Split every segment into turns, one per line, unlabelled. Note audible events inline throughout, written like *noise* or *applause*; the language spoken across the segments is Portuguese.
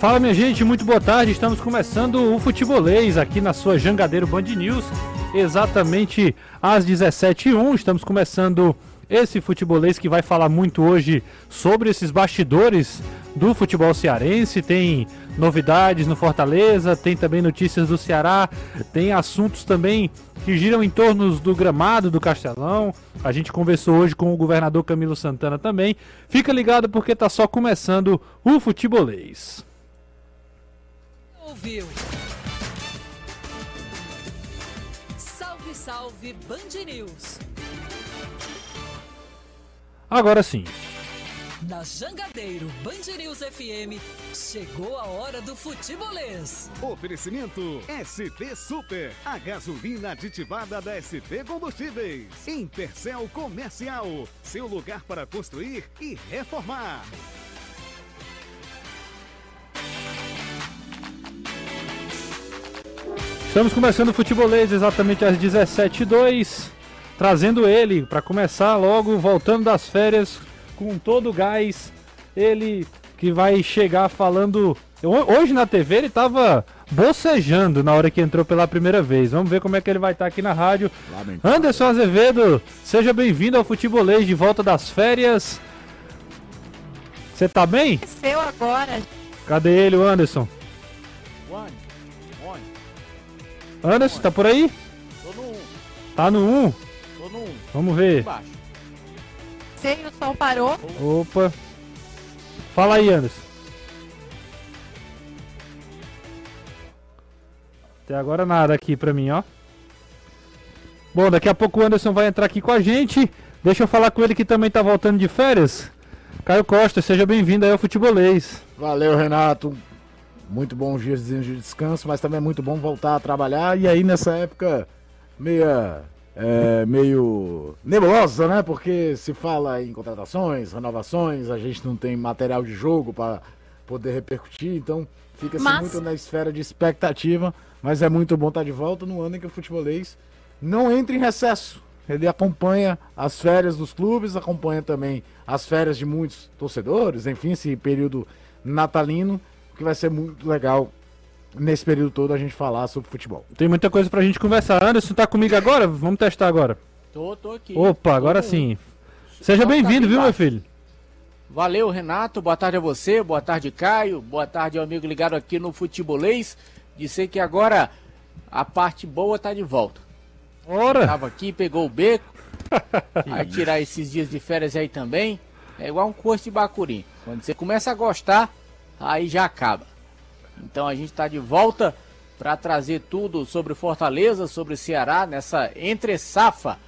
Fala minha gente, muito boa tarde. Estamos começando o Futebolês aqui na sua Jangadeiro Band News, exatamente às 17h01. Estamos começando esse futebolês que vai falar muito hoje sobre esses bastidores do futebol cearense. Tem novidades no Fortaleza, tem também notícias do Ceará, tem assuntos também que giram em torno do gramado do Castelão. A gente conversou hoje com o governador Camilo Santana também. Fica ligado porque tá só começando o futebolês ouviu. Salve, salve Band News. Agora sim.
Na Jangadeiro Band News FM, chegou a hora do futebolês.
Oferecimento SP Super, a gasolina aditivada da SP Combustíveis. Intercel Comercial, seu lugar para construir e reformar.
Estamos começando o futebolês exatamente às 17h02, trazendo ele para começar logo, voltando das férias com todo o gás. Ele que vai chegar falando. Hoje na TV ele estava bocejando na hora que entrou pela primeira vez. Vamos ver como é que ele vai estar tá aqui na rádio. Lamentável. Anderson Azevedo, seja bem-vindo ao futebolês de volta das férias. Você tá bem?
Seu agora.
Cadê ele, o Anderson? Anderson, tá por aí?
Tô no 1.
Tá no 1?
Tô no 1.
Vamos ver.
Sei, o sol parou.
Opa. Fala aí, Anderson. Até agora nada aqui pra mim, ó. Bom, daqui a pouco o Anderson vai entrar aqui com a gente. Deixa eu falar com ele que também tá voltando de férias. Caio Costa, seja bem-vindo aí ao Futebolês.
Valeu, Renato muito bons dias de descanso, mas também é muito bom voltar a trabalhar. E aí nessa época meia, é, meio nebulosa, né? Porque se fala em contratações, renovações, a gente não tem material de jogo para poder repercutir, então fica-se mas... muito na esfera de expectativa. Mas é muito bom estar de volta no ano em que o futebolês não entra em recesso. Ele acompanha as férias dos clubes, acompanha também as férias de muitos torcedores, enfim, esse período natalino que vai ser muito legal nesse período todo a gente falar sobre futebol.
Tem muita coisa pra gente conversar. Anderson tá comigo agora? Vamos testar agora.
Tô, tô aqui.
Opa, agora sim. Seja bem-vindo, viu, meu filho?
Valeu, Renato. Boa tarde a você, boa tarde, Caio. Boa tarde ao amigo ligado aqui no Futebolês. Dizer que agora a parte boa tá de volta.
Ora!
Tava aqui, pegou o beco. *laughs* Vai tirar esses dias de férias aí também. É igual um curso de bacurim. Quando você começa a gostar, aí já acaba. Então a gente está de volta para trazer tudo sobre Fortaleza, sobre Ceará, nessa entre safra,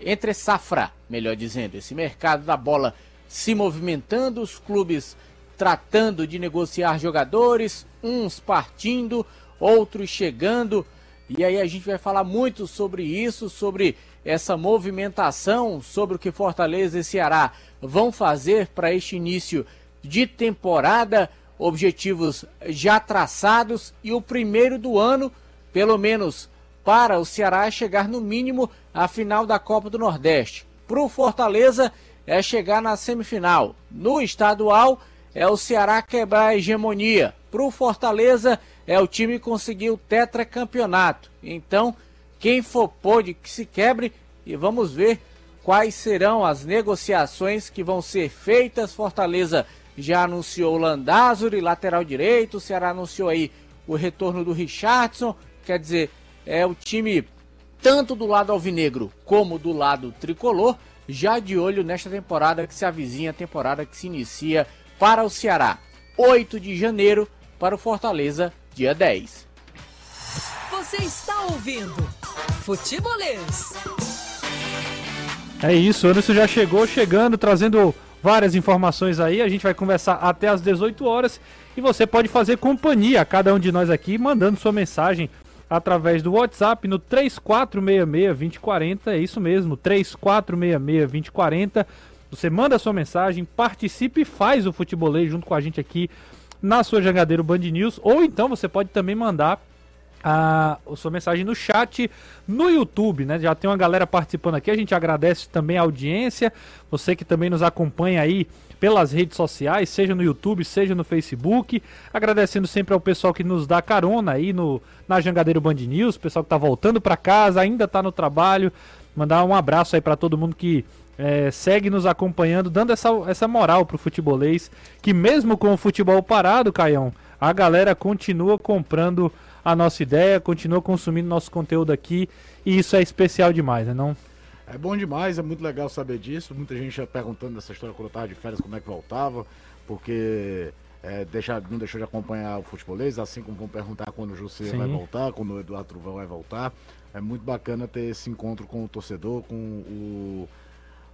entre safra, melhor dizendo, esse mercado da bola se movimentando, os clubes tratando de negociar jogadores, uns partindo, outros chegando. E aí a gente vai falar muito sobre isso, sobre essa movimentação, sobre o que Fortaleza e Ceará vão fazer para este início de temporada objetivos já traçados e o primeiro do ano, pelo menos para o Ceará, é chegar no mínimo à final da Copa do Nordeste. Para o Fortaleza é chegar na semifinal. No estadual é o Ceará quebrar a hegemonia. Para o Fortaleza é o time conseguir o tetracampeonato. Então, quem for pode que se quebre e vamos ver quais serão as negociações que vão ser feitas. Fortaleza já anunciou o Landázuri, lateral direito, o Ceará anunciou aí o retorno do Richardson, quer dizer, é o time tanto do lado alvinegro como do lado tricolor, já de olho nesta temporada que se avizinha, a temporada que se inicia para o Ceará. 8 de janeiro para o Fortaleza, dia 10.
Você está ouvindo Futebolês.
É isso, o Anderson já chegou chegando, trazendo várias informações aí. A gente vai conversar até às 18 horas e você pode fazer companhia a cada um de nós aqui, mandando sua mensagem através do WhatsApp no 3466-2040. É isso mesmo, 3466-2040. Você manda sua mensagem, participe e faz o futebolês junto com a gente aqui na sua Jangadeiro Band News. Ou então você pode também mandar a, a sua mensagem no chat no YouTube, né? Já tem uma galera participando aqui, a gente agradece também a audiência, você que também nos acompanha aí pelas redes sociais, seja no YouTube, seja no Facebook. Agradecendo sempre ao pessoal que nos dá carona aí no, na Jangadeiro Band News, pessoal que tá voltando para casa, ainda tá no trabalho. Mandar um abraço aí para todo mundo que é, segue nos acompanhando, dando essa, essa moral pro futebolês, que mesmo com o futebol parado, Caião, a galera continua comprando a nossa ideia, continua consumindo nosso conteúdo aqui, e isso é especial demais, né não?
É bom demais, é muito legal saber disso. Muita gente já perguntando dessa história quando eu tava de férias, como é que voltava, porque é, deixa, não deixou de acompanhar o futebolês, assim como vão perguntar quando o José vai voltar, quando o Eduardo Truvão vai voltar. É muito bacana ter esse encontro com o torcedor, com o,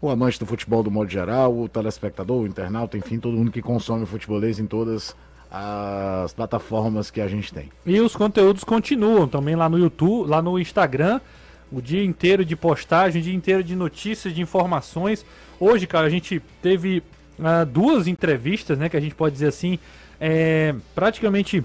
o amante do futebol do modo geral, o telespectador, o internauta, enfim, todo mundo que consome o futebolês em todas as plataformas que a gente tem.
E os conteúdos continuam também lá no YouTube, lá no Instagram o dia inteiro de postagem, o dia inteiro de notícias, de informações. Hoje, cara, a gente teve uh, duas entrevistas, né, que a gente pode dizer assim, é, praticamente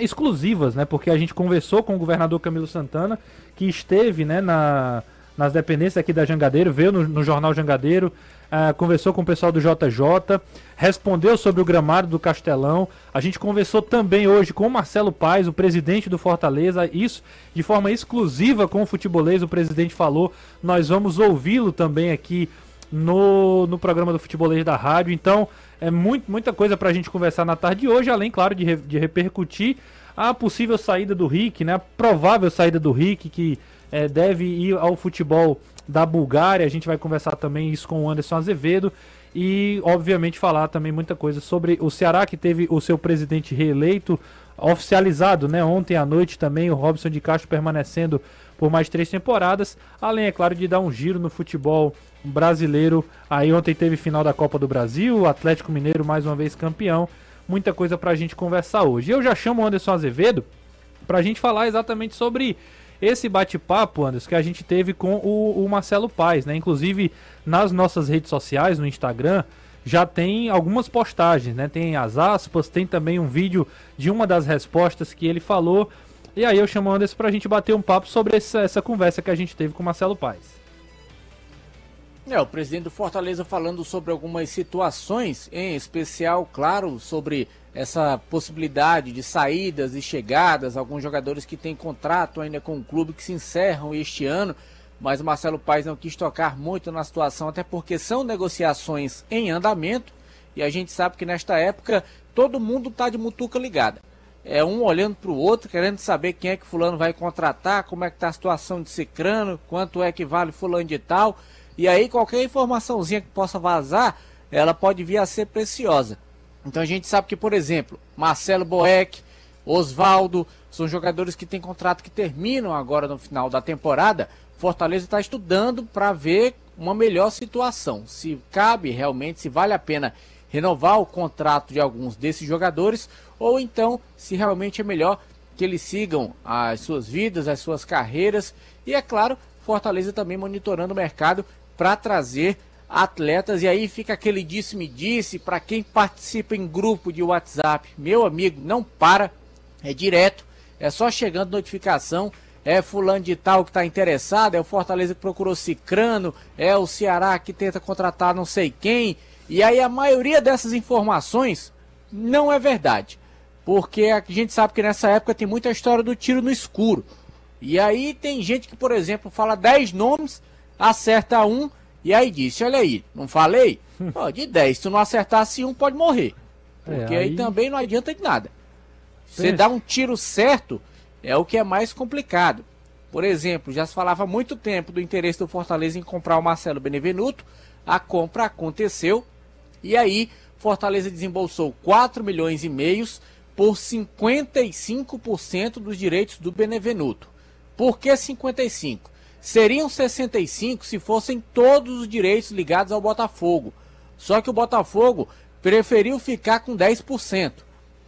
exclusivas, né, porque a gente conversou com o governador Camilo Santana, que esteve, né, na, nas dependências aqui da Jangadeiro, veio no, no jornal Jangadeiro, uh, conversou com o pessoal do JJ, respondeu sobre o gramado do Castelão. A gente conversou também hoje com o Marcelo Paes, o presidente do Fortaleza, isso de forma exclusiva com o futebolês. O presidente falou, nós vamos ouvi-lo também aqui no, no programa do futebolês da rádio. Então, é muito, muita coisa para a gente conversar na tarde de hoje, além, claro, de, de repercutir a possível saída do Rick, né? A provável saída do Rick, que é, deve ir ao futebol da Bulgária. A gente vai conversar também isso com o Anderson Azevedo. E, obviamente, falar também muita coisa sobre o Ceará, que teve o seu presidente reeleito, oficializado, né? Ontem à noite também, o Robson de Castro permanecendo por mais três temporadas. Além, é claro, de dar um giro no futebol brasileiro. Aí ontem teve final da Copa do Brasil, o Atlético Mineiro mais uma vez campeão. Muita coisa pra gente conversar hoje. Eu já chamo o Anderson Azevedo pra gente falar exatamente sobre esse bate-papo, Anderson, que a gente teve com o, o Marcelo Paes, né? Inclusive nas nossas redes sociais, no Instagram, já tem algumas postagens, né? Tem as aspas, tem também um vídeo de uma das respostas que ele falou. E aí eu chamo o Anderson pra gente bater um papo sobre essa, essa conversa que a gente teve com o Marcelo Paes.
É, o presidente do Fortaleza falando sobre algumas situações, em especial, claro, sobre essa possibilidade de saídas e chegadas, alguns jogadores que têm contrato ainda com o clube que se encerram este ano, mas o Marcelo Paes não quis tocar muito na situação, até porque são negociações em andamento e a gente sabe que nesta época todo mundo está de mutuca ligada. É um olhando para o outro, querendo saber quem é que fulano vai contratar, como é que está a situação de Cicrano, quanto é que vale fulano de tal. E aí qualquer informaçãozinha que possa vazar, ela pode vir a ser preciosa. Então a gente sabe que, por exemplo, Marcelo Boeck, Oswaldo, são jogadores que têm contrato que terminam agora no final da temporada. Fortaleza está estudando para ver uma melhor situação. Se cabe realmente, se vale a pena renovar o contrato de alguns desses jogadores, ou então se realmente é melhor que eles sigam as suas vidas, as suas carreiras. E é claro, Fortaleza também monitorando o mercado para trazer atletas. E aí fica aquele disse-me disse para quem participa em grupo de WhatsApp. Meu amigo, não para, é direto, é só chegando notificação. É fulano de tal que está interessado, é o Fortaleza que procurou Cicrano, é o Ceará que tenta contratar não sei quem. E aí a maioria dessas informações não é verdade. Porque a gente sabe que nessa época tem muita história do tiro no escuro. E aí tem gente que, por exemplo, fala 10 nomes, acerta um e aí disse, olha aí, não falei? Pô, de 10, se tu não acertasse um, pode morrer. É, Porque é, aí... aí... também não adianta de nada. Você dá um tiro certo, é o que é mais complicado. Por exemplo, já se falava há muito tempo do interesse do Fortaleza em comprar o Marcelo Benevenuto. A compra aconteceu. E aí, Fortaleza desembolsou 4 milhões e meios por 55% dos direitos do Benevenuto. Por que 55? Seriam 65 se fossem todos os direitos ligados ao Botafogo. Só que o Botafogo preferiu ficar com 10%.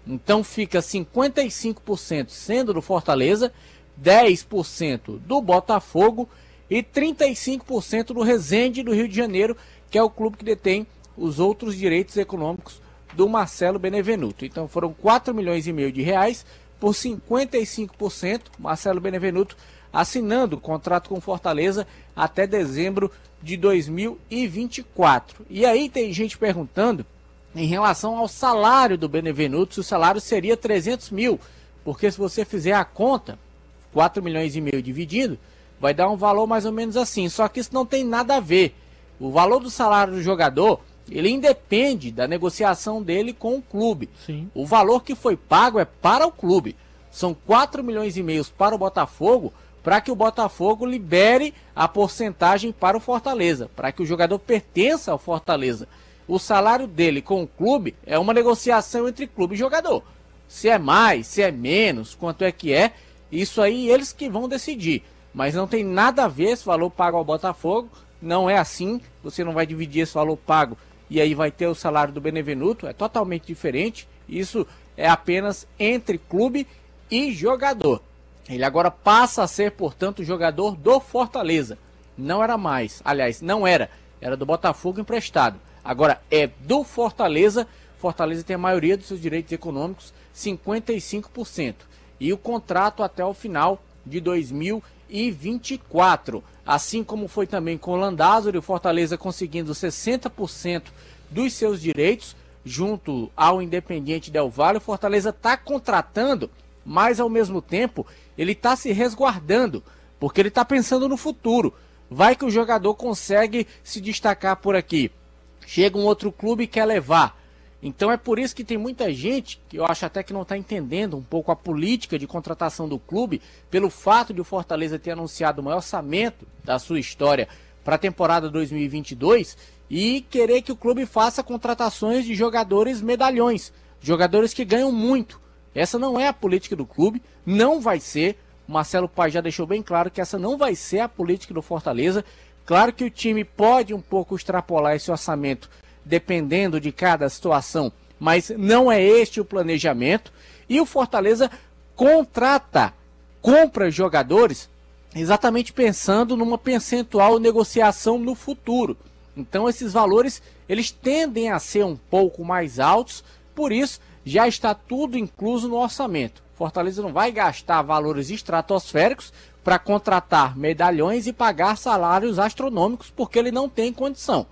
Então fica 55% sendo do Fortaleza, 10% do Botafogo e 35% do Resende do Rio de Janeiro, que é o clube que detém os outros direitos econômicos do Marcelo Benevenuto. Então foram 4 milhões e meio de reais por 55%. Marcelo Benevenuto assinando o contrato com Fortaleza até dezembro de 2024. E aí tem gente perguntando em relação ao salário do Benevenuto, se o salário seria 300 mil, porque se você fizer a conta, 4 milhões e meio dividido, vai dar um valor mais ou menos assim. Só que isso não tem nada a ver. O valor do salário do jogador, ele independe da negociação dele com o clube.
Sim.
O valor que foi pago é para o clube. São 4 milhões e meio para o Botafogo, para que o Botafogo libere a porcentagem para o Fortaleza, para que o jogador pertença ao Fortaleza. O salário dele com o clube é uma negociação entre clube e jogador. Se é mais, se é menos, quanto é que é, isso aí eles que vão decidir. Mas não tem nada a ver esse valor pago ao Botafogo. Não é assim. Você não vai dividir esse valor pago e aí vai ter o salário do Benevenuto. É totalmente diferente. Isso é apenas entre clube e jogador. Ele agora passa a ser, portanto, jogador do Fortaleza. Não era mais. Aliás, não era. Era do Botafogo emprestado. Agora é do Fortaleza. Fortaleza tem a maioria dos seus direitos econômicos, 55%. E o contrato até o final de 2024. Assim como foi também com o Landázuri, o Fortaleza conseguindo 60% dos seus direitos junto ao Independiente Del Valle. O Fortaleza está contratando, mas ao mesmo tempo ele está se resguardando, porque ele está pensando no futuro. Vai que o jogador consegue se destacar por aqui. Chega um outro clube e quer levar. Então é por isso que tem muita gente que eu acho até que não está entendendo um pouco a política de contratação do clube, pelo fato de o Fortaleza ter anunciado o maior orçamento da sua história para a temporada 2022 e querer que o clube faça contratações de jogadores medalhões, jogadores que ganham muito. Essa não é a política do clube, não vai ser. Marcelo Pai já deixou bem claro que essa não vai ser a política do Fortaleza. Claro que o time pode um pouco extrapolar esse orçamento dependendo de cada situação, mas não é este o planejamento. E o Fortaleza contrata, compra jogadores exatamente pensando numa percentual negociação no futuro. Então esses valores eles tendem a ser um pouco mais altos, por isso já está tudo incluso no orçamento. Fortaleza não vai gastar valores estratosféricos para contratar medalhões e pagar salários astronômicos porque ele não tem condição.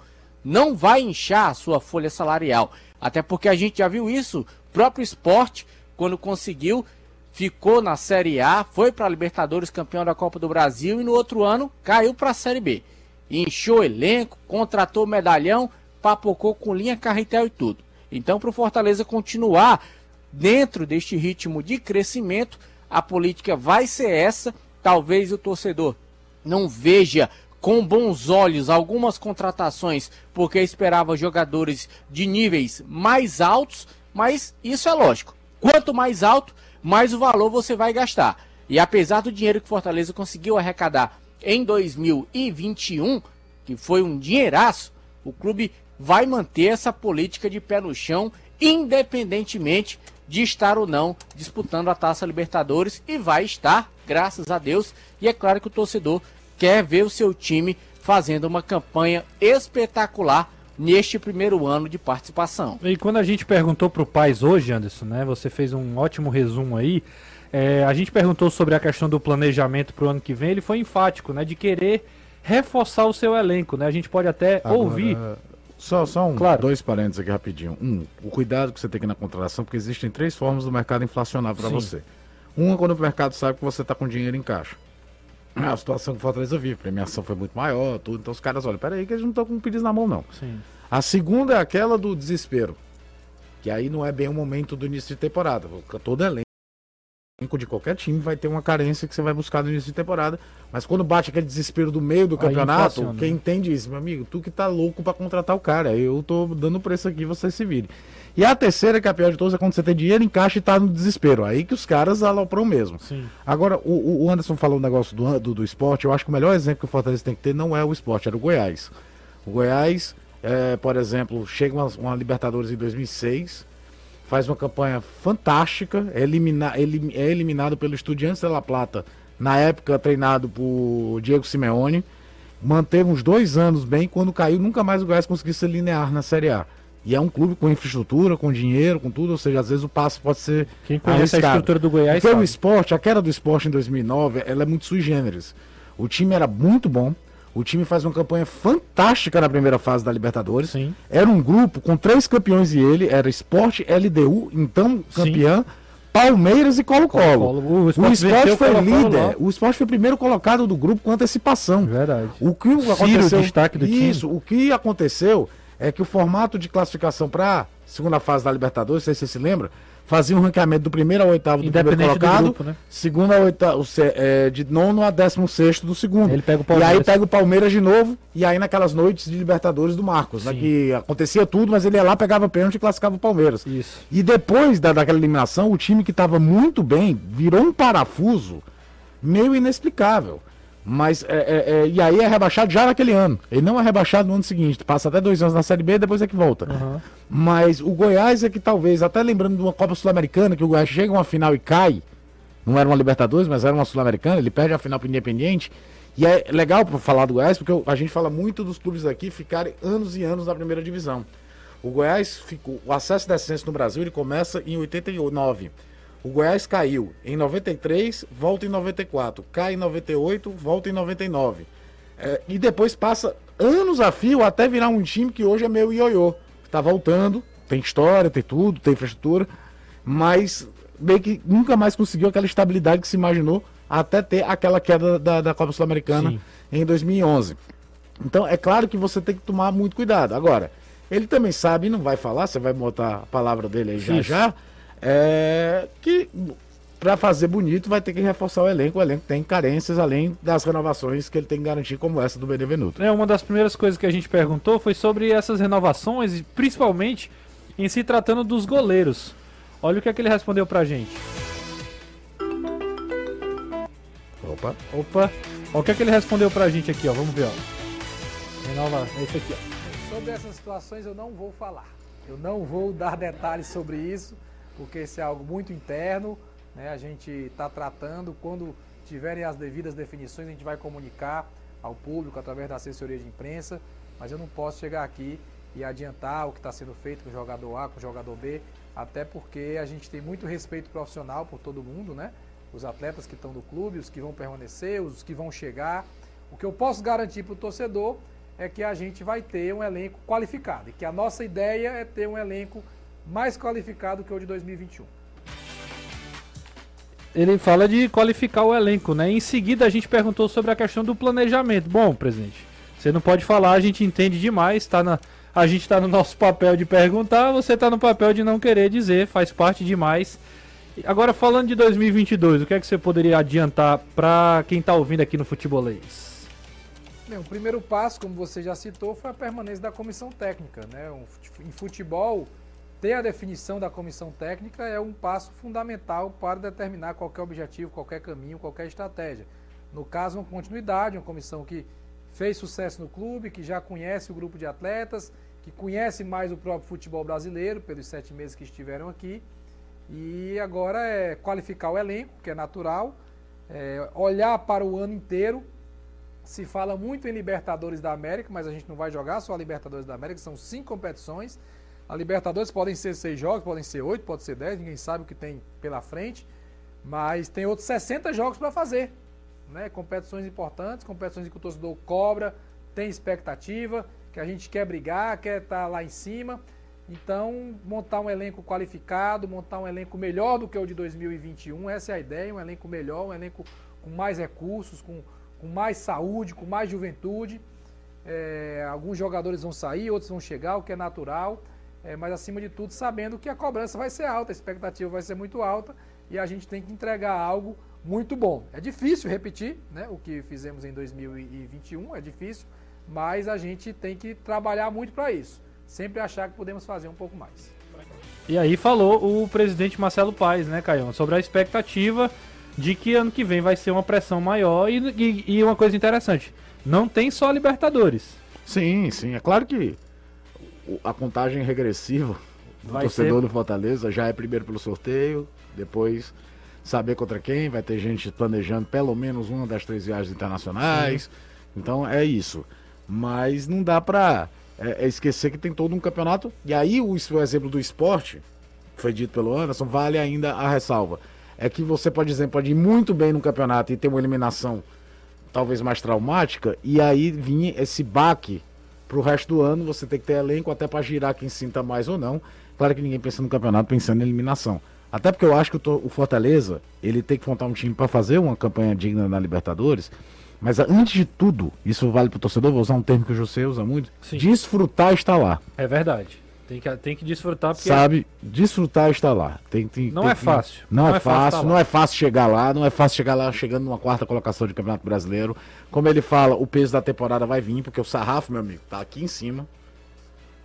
Não vai inchar a sua folha salarial. Até porque a gente já viu isso. O próprio esporte, quando conseguiu, ficou na Série A, foi para a Libertadores campeão da Copa do Brasil e no outro ano caiu para a Série B. Inchou elenco, contratou medalhão, papocou com linha carretel e tudo. Então, para o Fortaleza continuar dentro deste ritmo de crescimento, a política vai ser essa. Talvez o torcedor não veja com bons olhos algumas contratações, porque esperava jogadores de níveis mais altos, mas isso é lógico. Quanto mais alto, mais o valor você vai gastar. E apesar do dinheiro que Fortaleza conseguiu arrecadar em 2021, que foi um dinheiraço, o clube vai manter essa política de pé no chão, independentemente de estar ou não disputando a Taça Libertadores e vai estar, graças a Deus. E é claro que o torcedor quer ver o seu time fazendo uma campanha espetacular neste primeiro ano de participação.
E quando a gente perguntou para o Paz hoje, Anderson, né? Você fez um ótimo resumo aí. É, a gente perguntou sobre a questão do planejamento para o ano que vem. Ele foi enfático, né? De querer reforçar o seu elenco, né? A gente pode até Agora, ouvir.
Só, só um, claro. dois parênteses aqui rapidinho. Um, o cuidado que você tem que na contratação, porque existem três formas do mercado inflacionar para você. Uma, quando o mercado sabe que você está com dinheiro em caixa. É a situação que o Fortaleza vive, a premiação foi muito maior, tudo. Então os caras olham, peraí, que eles não estão com pedidos na mão, não.
Sim.
A segunda é aquela do desespero. Que aí não é bem o momento do início de temporada. Todo elenco de qualquer time vai ter uma carência que você vai buscar no início de temporada. Mas quando bate aquele desespero do meio do campeonato, quem entende isso, meu amigo, tu que tá louco para contratar o cara. Eu tô dando preço aqui, você se vire. E a terceira, que é a pior de todas, é quando você tem dinheiro em caixa e tá no desespero. Aí que os caras alopram mesmo.
Sim.
Agora, o, o Anderson falou um negócio do, do, do, esporte. Eu acho que o melhor exemplo que o Fortaleza tem que ter não é o esporte, era o Goiás. O Goiás, é, por exemplo, chega uma, uma Libertadores em 2006, faz uma campanha fantástica, é, elimina, elim, é eliminado pelo Estudiantes de La Plata, na época treinado por Diego Simeone. Manteve uns dois anos bem, quando caiu, nunca mais o Goiás conseguiu ser linear na Série A E é um clube com infraestrutura, com dinheiro, com tudo, ou seja, às vezes o passo pode ser
Quem conhece a
arriscado.
estrutura do Goiás
Porque o
sabe.
esporte, a queda do esporte em 2009, ela é muito sui generis. O time era muito bom, o time faz uma campanha fantástica na primeira fase da Libertadores.
Sim.
Era um grupo com três campeões e ele, era Esporte, LDU, então campeã, Palmeiras e Colo-Colo.
O
O
Sport
esporte
o
foi
Colo-Colo
líder,
lá.
o esporte foi o primeiro colocado do grupo com antecipação.
Verdade.
O que aconteceu,
destaque do time.
Isso, o que aconteceu é que o formato de classificação para segunda fase da Libertadores, não sei se você se lembra, fazia um ranqueamento do primeiro ao oitavo do primeiro
Independente do
colocado,
grupo, né?
segundo a oitavo, de nono a décimo sexto do segundo.
Ele pega o
E
Palmeiras.
aí pega o Palmeiras de novo, e aí naquelas noites de Libertadores do Marcos, né, que acontecia tudo, mas ele ia lá, pegava pênalti e classificava o Palmeiras.
Isso.
E depois da, daquela eliminação, o time que estava muito bem virou um parafuso meio inexplicável. Mas, é, é, é, e aí é rebaixado já naquele ano. Ele não é rebaixado no ano seguinte. Passa até dois anos na Série B e depois é que volta.
Aham.
Mas o Goiás é que talvez, até lembrando de uma Copa Sul-Americana, que o Goiás chega a uma final e cai. Não era uma Libertadores, mas era uma Sul-Americana. Ele perde a final pro Independiente. E é legal para falar do Goiás, porque a gente fala muito dos clubes aqui ficarem anos e anos na primeira divisão. O Goiás ficou. O acesso e descenso no Brasil ele começa em 89. O Goiás caiu em 93, volta em 94. Cai em 98, volta em 99. É, e depois passa anos a fio até virar um time que hoje é meio ioiô. Tá voltando, tem história, tem tudo, tem infraestrutura, mas meio que nunca mais conseguiu aquela estabilidade que se imaginou até ter aquela queda da, da Copa Sul-Americana em 2011. Então é claro que você tem que tomar muito cuidado. Agora, ele também sabe, e não vai falar, você vai botar a palavra dele aí já já, é, que para fazer bonito vai ter que reforçar o elenco. O elenco tem carências além das renovações que ele tem que garantir, como essa do Benevenuto.
É, uma das primeiras coisas que a gente perguntou foi sobre essas renovações, e principalmente em se tratando dos goleiros. Olha o que, é que ele respondeu pra gente.
Opa.
Opa, olha o que, é que ele respondeu pra gente aqui, ó. Vamos ver, ó. Renova, é isso aqui, ó.
Sobre essas situações eu não vou falar. Eu não vou dar detalhes sobre isso, porque isso é algo muito interno. Né? A gente está tratando. Quando tiverem as devidas definições, a gente vai comunicar ao público através da assessoria de imprensa. Mas eu não posso chegar aqui e adiantar o que está sendo feito com o jogador A, com o jogador B, até porque a gente tem muito respeito profissional por todo mundo, né? Os atletas que estão no clube, os que vão permanecer, os que vão chegar. O que eu posso garantir para o torcedor é que a gente vai ter um elenco qualificado e que a nossa ideia é ter um elenco mais qualificado que o de 2021.
Ele fala de qualificar o elenco, né? Em seguida a gente perguntou sobre a questão do planejamento. Bom, presidente, você não pode falar, a gente entende demais, tá na, a gente tá no nosso papel de perguntar, você tá no papel de não querer dizer, faz parte demais. Agora falando de 2022, o que é que você poderia adiantar para quem tá ouvindo aqui no Futebolês?
Bem, o primeiro passo, como você já citou, foi a permanência da comissão técnica. Né? Um Em futebol, ter a definição da comissão técnica é um passo fundamental para determinar qualquer objetivo, qualquer caminho, qualquer estratégia. No caso, uma continuidade, uma comissão que fez sucesso no clube, que já conhece o grupo de atletas, que conhece mais o próprio futebol brasileiro, pelos sete meses que estiveram aqui. E agora é qualificar o elenco, que é natural, é olhar para o ano inteiro, se fala muito em Libertadores da América, mas a gente não vai jogar só a Libertadores da América, são cinco competições. A Libertadores podem ser seis jogos, podem ser oito, pode ser dez, ninguém sabe o que tem pela frente, mas tem outros 60 jogos para fazer. Né? Competições importantes, competições que o torcedor cobra, tem expectativa, que a gente quer brigar, quer estar lá em cima. Então, montar um elenco qualificado, montar um elenco melhor do que o de 2021, essa é a ideia, um elenco melhor, um elenco com mais recursos, com, com mais saúde, com mais juventude. É, alguns jogadores vão sair, outros vão chegar, o que é natural, é, mas acima de tudo sabendo que a cobrança vai ser alta, a expectativa vai ser muito alta e a gente tem que entregar algo muito bom. É difícil repetir né, o que fizemos em 2021, é difícil, mas a gente tem que trabalhar muito para isso. Sempre achar que podemos fazer um pouco mais.
E aí falou o presidente Marcelo Paes, né, Caio, sobre a expectativa de que ano que vem vai ser uma pressão maior e, e- e uma coisa interessante, não tem só Libertadores.
Sim, sim. É claro que a contagem regressiva do
Vai
torcedor
ser-
do Fortaleza já é primeiro pelo sorteio, depois saber contra quem, vai ter gente planejando pelo menos uma das três viagens internacionais. Então é isso. Mas não dá pra é, é esquecer que tem todo um campeonato. E aí o, o exemplo do esporte, que foi dito pelo Anderson, vale ainda a ressalva. É que você pode dizer, pode ir muito bem no campeonato e ter uma eliminação talvez mais traumática, e aí vir esse baque pro resto do ano, você tem que ter elenco até para girar quem sinta mais ou não. Claro que ninguém pensa no campeonato pensando em eliminação. Até porque eu acho que o, o Fortaleza, ele tem que montar um time para fazer uma campanha digna na Libertadores. Mas antes de tudo, isso vale pro torcedor, vou usar um termo que o José usa muito,
Sim.
desfrutar está lá.
É verdade. Tem que, tem que desfrutar porque
Sabe? Desfrutar está lá. Tem, tem-
Não
tem
é
que-
fácil.
Não, é, fácil,
tá
não é fácil chegar lá, não é fácil chegar lá chegando numa quarta colocação de Campeonato Brasileiro. Como ele fala, o peso da temporada vai vir, porque o sarrafo, meu amigo, tá aqui em cima.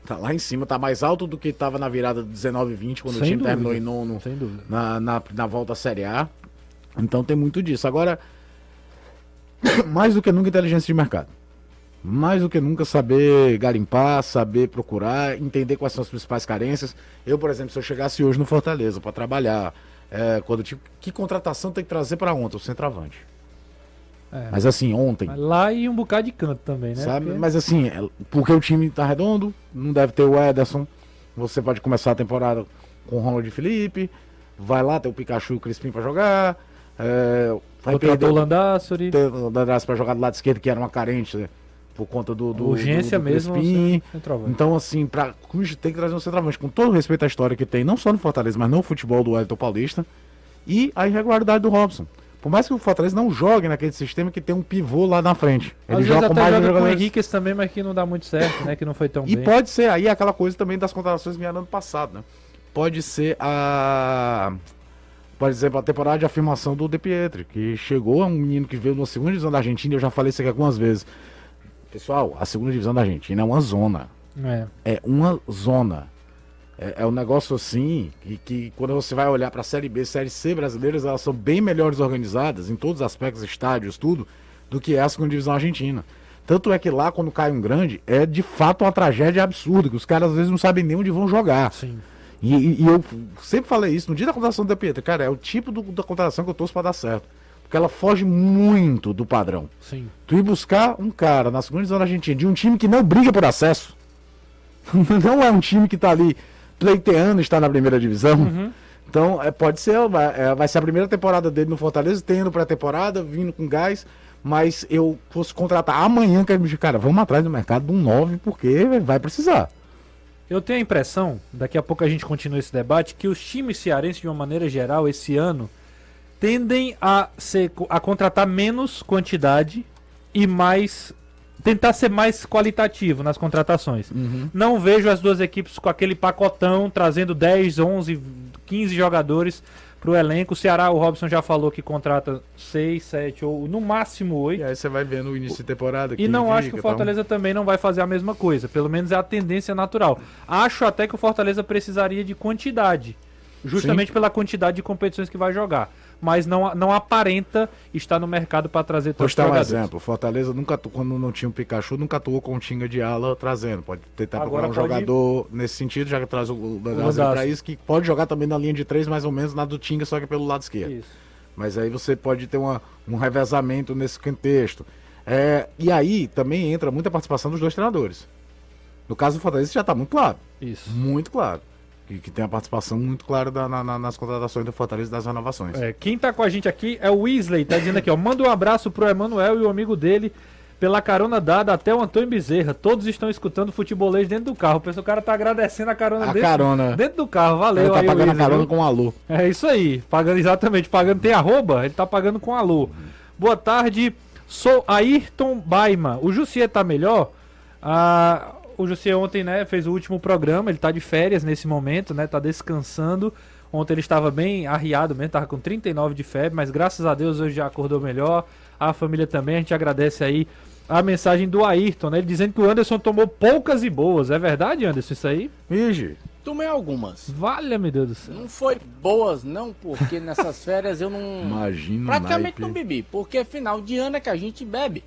Tá lá em cima, tá mais alto do que tava na virada de 19 e 20, quando
Sem
o time
dúvida.
terminou em nono
Sem dúvida.
na, na, na volta à Série A. Então tem muito disso. Agora, *coughs* mais do que nunca, inteligência de mercado. Mais do que nunca saber garimpar, saber procurar, entender quais são as principais carências. Eu, por exemplo, se eu chegasse hoje no Fortaleza para trabalhar, é, quando tipo, que contratação tem que trazer para ontem? O centroavante.
É.
Mas assim, ontem.
Lá e um bocado de canto também, né?
Sabe?
Porque-
Mas assim, é- porque o time tá redondo, não deve ter o Ederson. Você pode começar a temporada com o Ronald Felipe. Vai lá, tem o Pikachu e o Crispim pra jogar. É, vai
Contratou
perder
o Landassori.
ter o Andrés pra jogar do lado esquerdo, que era uma carente né, por conta do, do,
Urgência
do, do
mesmo.
Crispim.
centroavante.
Então, assim, pra, tem que trazer um centroavante com todo o respeito à história que tem, não só no Fortaleza, mas no futebol do Wellington Paulista. E a irregularidade do Robson. Por mais que o Fortaleza não jogue naquele sistema que tem um pivô lá na frente.
Às vezes até joga com o Henrique também, mas que não dá muito certo, né? Que não foi tão
E
bem.
pode ser aí aquela coisa também das contratações que vieram ano passado, né? Pode ser a. Por exemplo, a temporada de afirmação do De Pietri, que chegou, é um menino que veio na segunda divisão da Argentina, eu já falei isso aqui algumas vezes. Pessoal, a segunda divisão da Argentina é uma zona.
É.
É uma zona. É, é um negócio assim que, que quando você vai olhar para a Série B, Série C brasileiras, elas são bem melhores organizadas em todos os aspectos, estádios, tudo, do que é a segunda divisão argentina. Tanto é que lá, quando cai um grande, é de fato uma tragédia absurda, que os caras às vezes não sabem nem onde vão jogar.
Sim.
E, e- e eu sempre falei isso, no dia da contratação do De Pietro, cara, é o tipo do- da contratação que eu torço para dar certo. Porque ela foge muito do padrão.
Sim.
Tu ir buscar um cara na segunda divisão da Argentina de um time que não briga por acesso. *laughs* não é um time que tá ali pleiteando estar na primeira divisão. Então, é, pode ser, vai, é, vai ser a primeira temporada dele no Fortaleza, tendo pré-temporada, vindo com gás. Mas eu fosse contratar amanhã, que me cara, vamos atrás do mercado de um 9, porque vai precisar.
Eu tenho a impressão, daqui a pouco a gente continua esse debate, que os times cearenses, de uma maneira geral, esse ano, tendem a, ser, a contratar menos quantidade e mais. tentar ser mais qualitativo nas contratações. Não vejo as duas equipes com aquele pacotão, trazendo 10, 11, 15 jogadores para o elenco. O Ceará, o Robson já falou que contrata 6, 7 ou no máximo 8.
E aí você vai vendo o início de temporada.
E não acho que o Fortaleza também não vai fazer a mesma coisa. Pelo menos é a tendência natural. Acho até que o Fortaleza precisaria de quantidade. Justamente pela quantidade de competições que vai jogar. Mas não, não aparenta estar no mercado para trazer
Vou
tantos
te dar um exemplo. Fortaleza nunca, quando não tinha um Pikachu, nunca atuou com um Tinga de ala trazendo. Pode tentar
Agora
procurar um
pode-
jogador nesse sentido, já que traz o, o Dandazzi. pra isso, que pode jogar também na linha de três, mais ou menos, na do Tinga, só que pelo lado esquerdo.
Isso.
Mas aí você pode ter uma, um revezamento nesse contexto. É, e aí também entra muita participação dos dois treinadores. No caso do Fortaleza já está muito claro.
Isso.
Muito claro. Que, que tem a participação muito clara da- na- na- nas contratações do Fortaleza e das renovações.
É, quem tá com a gente aqui é o Weasley, tá dizendo aqui, ó. Manda um abraço pro Emanuel e o amigo dele pela carona dada até o Antônio Bezerra. Todos estão escutando futebolês dentro do carro. Pensa, o cara tá agradecendo a carona
A
dentro,
carona.
dentro do carro. Valeu
Ele tá
aí,
pagando a
Weasley,
carona
viu?
com um alô.
É isso aí, pagando exatamente, pagando tem arroba, ele tá pagando com alô. Boa tarde, sou Ayrton Baima. O Jussier tá melhor? Ah, o Jussier ontem, né, fez o último programa, ele tá de férias nesse momento, né, tá descansando. Ontem ele estava bem arriado mesmo, tava com 39 de febre, mas graças a Deus hoje já acordou melhor. A família também, a gente agradece aí a mensagem do Ayrton, né, ele dizendo que o Anderson tomou poucas e boas. É verdade, Anderson, isso aí?
Vige,
Tomei algumas.
Valha, meu Deus do céu.
Não foi boas, não, porque nessas *laughs* férias eu não.
imagina
praticamente
naipe.
não bebi, porque final de ano é que a gente bebe.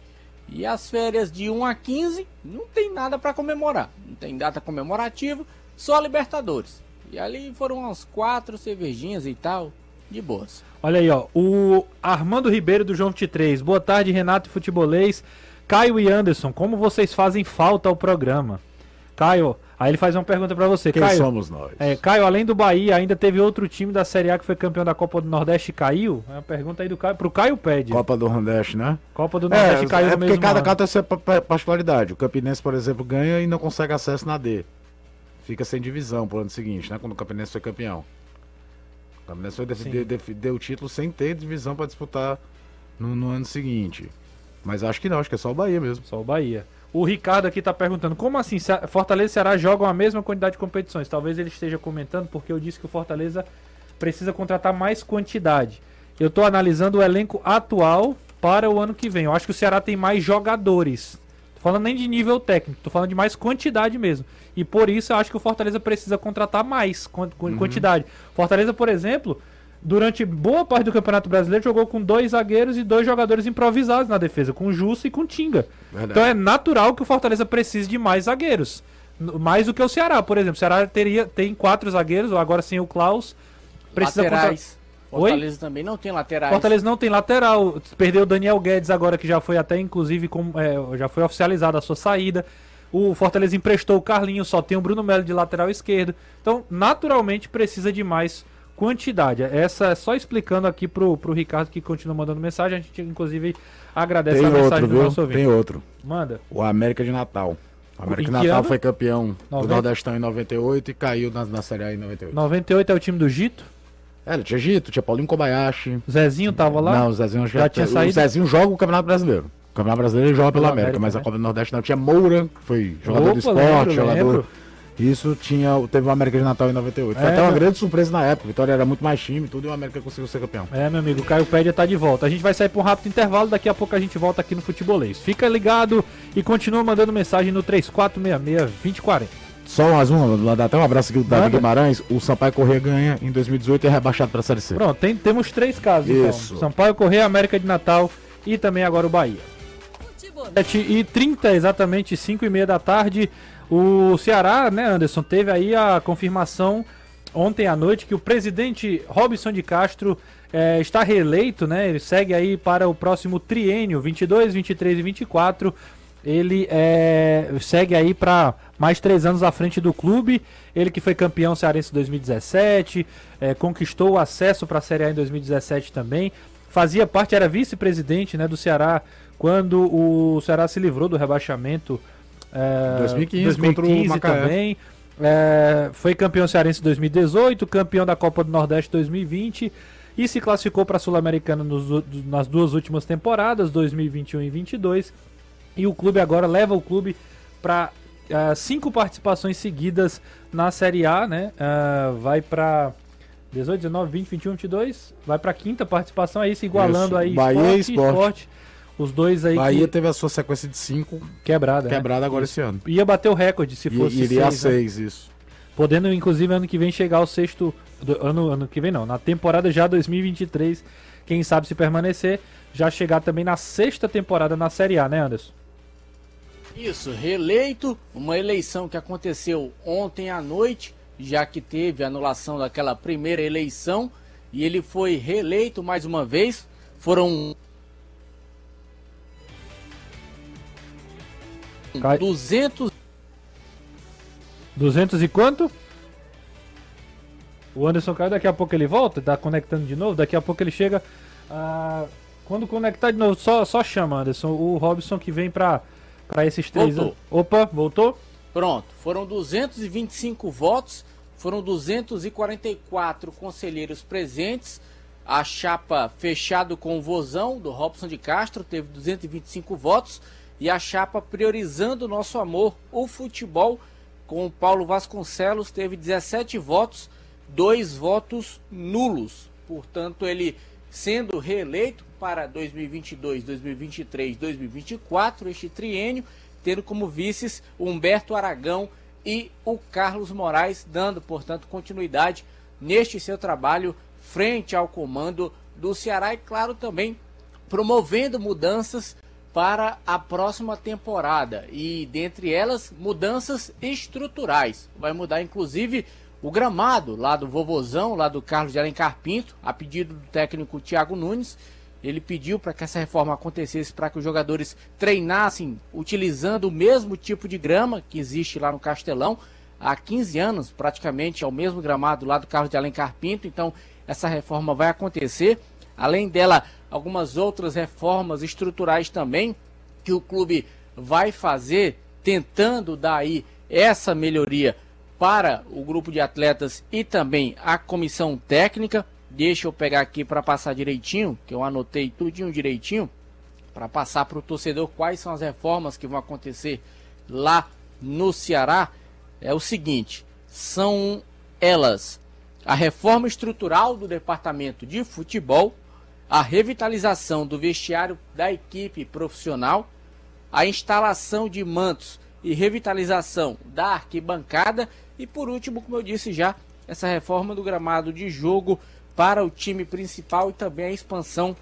E as férias de 1 a 15 não tem nada para comemorar. Não tem data comemorativa, só Libertadores. E ali foram umas quatro cervejinhas e tal, de boas.
Olha aí, ó. O Armando Ribeiro do João 23. Boa tarde, Renato Futebolês. Caio e Anderson, como vocês fazem falta ao programa? Caio, aí ele faz uma pergunta pra você.
Quem
Caio,
somos nós?
é, Caio, além do Bahia, ainda teve outro time da Série A que foi campeão da Copa do Nordeste e caiu? É uma pergunta aí do Caio, pro Caio Pede.
Copa do Nordeste, né?
Copa do Nordeste
É,
caiu
é
no
porque
mesmo
cada
ano.
caso tem sua pa- pa- particularidade. O Campinense, por exemplo, ganha e não consegue acesso na D. Fica sem divisão pro ano seguinte, né? Quando o Campinense foi campeão. O Campinense foi def-
Sim.
de- def- deu o título sem ter divisão pra disputar no, no ano seguinte. Mas acho que não, acho que é só o Bahia mesmo.
Só o Bahia. O Ricardo aqui tá perguntando, como assim Fortaleza e Ceará jogam a mesma quantidade de competições? Talvez ele esteja comentando porque eu disse que o Fortaleza precisa contratar mais quantidade. Eu tô analisando o elenco atual para o ano que vem. Eu acho que o Ceará tem mais jogadores. Tô falando nem de nível técnico, tô falando de mais quantidade mesmo. E por isso eu acho que o Fortaleza precisa contratar mais quan- quantidade. Fortaleza, por exemplo, durante boa parte do Campeonato Brasileiro jogou com dois zagueiros e dois jogadores improvisados na defesa, com o Justo e com o Tinga.
Verdade.
Então é natural que o Fortaleza precise de mais zagueiros. Mais do que o Ceará, por exemplo. O Ceará teria, tem quatro zagueiros, agora sem o Klaus. Precisa
laterais.
Oi?
Fortaleza também não tem laterais.
Fortaleza não tem lateral. Perdeu o Daniel Guedes agora, que já foi até, inclusive, com, é, já foi oficializada a sua saída. O Fortaleza emprestou o Carlinho, só tem o Bruno Melo de lateral esquerdo. Então, naturalmente, precisa de mais quantidade. Essa é só explicando aqui pro, pro Ricardo que continua mandando mensagem. A gente, inclusive, agradece
Tem
a mensagem
outro,
do
viu?
nosso ouvinte.
Tem outro.
Manda.
O América de Natal. O América de Natal
ano?
foi campeão do
90?
Nordestão em 98 e caiu na, na Série A em 98.
98 é o time do Gito.
É, tinha Gito, tinha Paulinho Kobayashi.
Zezinho tava lá.
Não, o Zezinho
Já tinha
O
saído?
Zezinho joga o Campeonato Brasileiro. O Campeonato Brasileiro ele joga pela América,
América,
mas
né?
a Copa do Nordeste não. Tinha Moura, que foi jogador
Opa,
do esporte,
lembro,
jogador.
lembro.
Isso tinha, teve o América de Natal em 98. Foi
É,
até uma grande surpresa na época. Vitória era muito mais time, tudo e o América conseguiu ser campeão.
É, meu amigo, o Caio Pédia tá de volta. A gente vai sair por um rápido intervalo, daqui a pouco a gente volta aqui no Futebolês. Fica ligado e continua mandando mensagem no 3466-2040.
Só mais um, mandar até um abraço aqui do Davi. Guimarães. O Sampaio Corrêa ganha em 2018 e é rebaixado pra Série C.
Pronto, tem- temos três casos então.
Isso.
Sampaio Correia, América de Natal e também agora o Bahia.
Futebolês.
7 e 30, exatamente 5 e meia da tarde. O Ceará, né, Anderson, teve aí a confirmação ontem à noite que o presidente Robson de Castro eh, está reeleito, né? Ele segue aí para o próximo triênio, 22, 23 e 24. Ele eh, segue aí para mais três anos à frente do clube. Ele que foi campeão cearense em 2017, eh, conquistou o acesso para a Série A em 2017 também. Fazia parte, era vice-presidente né, do Ceará quando o Ceará se livrou do rebaixamento. Eh,
2015 contra o
2015
Macaé.
também. É, foi campeão cearense em 2018, campeão da Copa do Nordeste 2020 e se classificou para a Sul-Americana nas duas últimas temporadas, 2021 e 2022. E o clube agora leva o clube para cinco participações seguidas na Série A, né? Ah, vai para 18, 19, 20, 21, 22, vai para quinta participação aí, se igualando
Isso.
aí
Bahia e
Sport,
Sport.
Os dois aí
Bahia
que
teve a sua sequência de 5
quebrada, né?
quebrada agora esse ano.
Ia bater o recorde se fosse
iria a
seis, né?
6, isso.
Podendo, inclusive, ano que vem chegar ao sexto. do- ano, ano que vem não, na temporada já 2023. Quem sabe se permanecer, já chegar também na sexta temporada na Série A, né, Anderson?
Isso, reeleito, uma eleição que aconteceu ontem à noite, já que teve a anulação daquela primeira eleição, e ele foi reeleito mais uma vez. Foram
Cai-
200
200 e quanto? O Anderson caiu, daqui a pouco ele volta, tá conectando de novo, daqui a pouco ele chega. ah, quando conectar de novo, só, só chama, Anderson. O Robson que vem pra, pra esses três.
Voltou.
Opa, voltou?
Pronto, foram 225 votos, foram 244 conselheiros presentes. A chapa fechado com o Vozão do Robson de Castro teve 225 votos e a chapa priorizando o nosso amor, o futebol, com o Paulo Vasconcelos teve 17 votos, dois votos nulos. Portanto, ele sendo reeleito para 2022, 2023, 2024, este triênio, tendo como vices Humberto Aragão e o Carlos Moraes, dando, portanto, continuidade neste seu trabalho frente ao comando do Ceará e, claro, também promovendo mudanças para a próxima temporada e dentre elas mudanças estruturais. Vai mudar inclusive o gramado lá do Vovozão, lá do Carlos de Alencar Pinto, a pedido do técnico Thiago Nunes, Ele pediu para que essa reforma acontecesse para que os jogadores treinassem utilizando o mesmo tipo de grama que existe lá no Castelão. Há 15 anos, praticamente, é o mesmo gramado lá do Carlos de Alencar Pinto. Então, essa reforma vai acontecer. Além dela, algumas outras reformas estruturais também que o clube vai fazer, tentando dar aí essa melhoria para o grupo de atletas e também a comissão técnica. Deixa eu pegar aqui para passar direitinho, que eu anotei tudinho direitinho, para passar para o torcedor quais são as reformas que vão acontecer lá no Ceará. É o seguinte: são elas a reforma estrutural do departamento de futebol, a revitalização do vestiário da equipe profissional, a instalação de mantos e revitalização da arquibancada e por último, como eu disse já, essa reforma do gramado de jogo para o time principal e também a expansão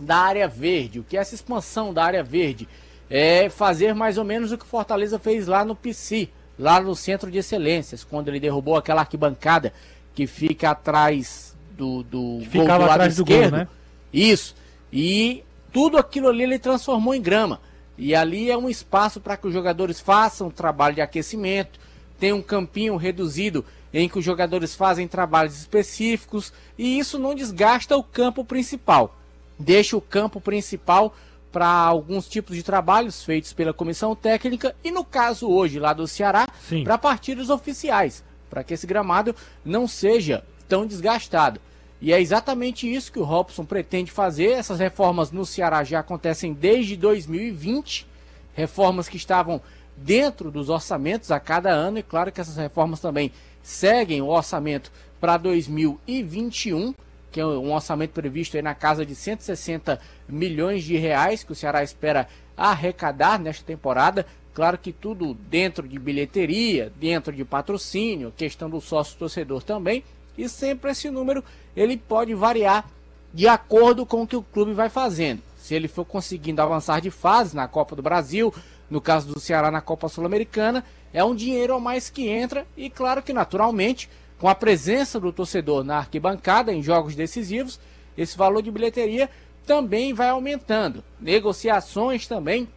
da área verde. O que é essa expansão da área verde? É fazer mais ou menos o que Fortaleza fez lá no PC, lá no Centro de Excelências, quando ele derrubou aquela arquibancada que fica atrás do, do
Ficava
do lado
atrás do
esquerdo.
gol, né?
Isso. E tudo aquilo ali ele transformou em grama. E ali é um espaço para que os jogadores façam trabalho de aquecimento. Tem um campinho reduzido em que os jogadores fazem trabalhos específicos e isso não desgasta o campo principal. Deixa o campo principal para alguns tipos de trabalhos feitos pela comissão técnica e no caso hoje lá do Ceará para partidas oficiais, para que esse gramado não seja tão desgastado. E é exatamente isso que o Robson pretende fazer. Essas reformas no Ceará já acontecem desde 2020, reformas que estavam dentro dos orçamentos a cada ano, e claro que essas reformas também seguem o orçamento para 2021, que é um orçamento previsto aí na casa de 160 milhões de reais que o Ceará espera arrecadar nesta temporada. Claro que tudo dentro de bilheteria, dentro de patrocínio, questão do sócio torcedor também, e sempre esse número ele pode variar de acordo com o que o clube vai fazendo. Se ele for conseguindo avançar de fase na Copa do Brasil, no caso do Ceará na Copa Sul-Americana, é um dinheiro a mais que entra e claro que naturalmente, com a presença do torcedor na arquibancada em jogos decisivos, esse valor de bilheteria também vai aumentando. Negociações também,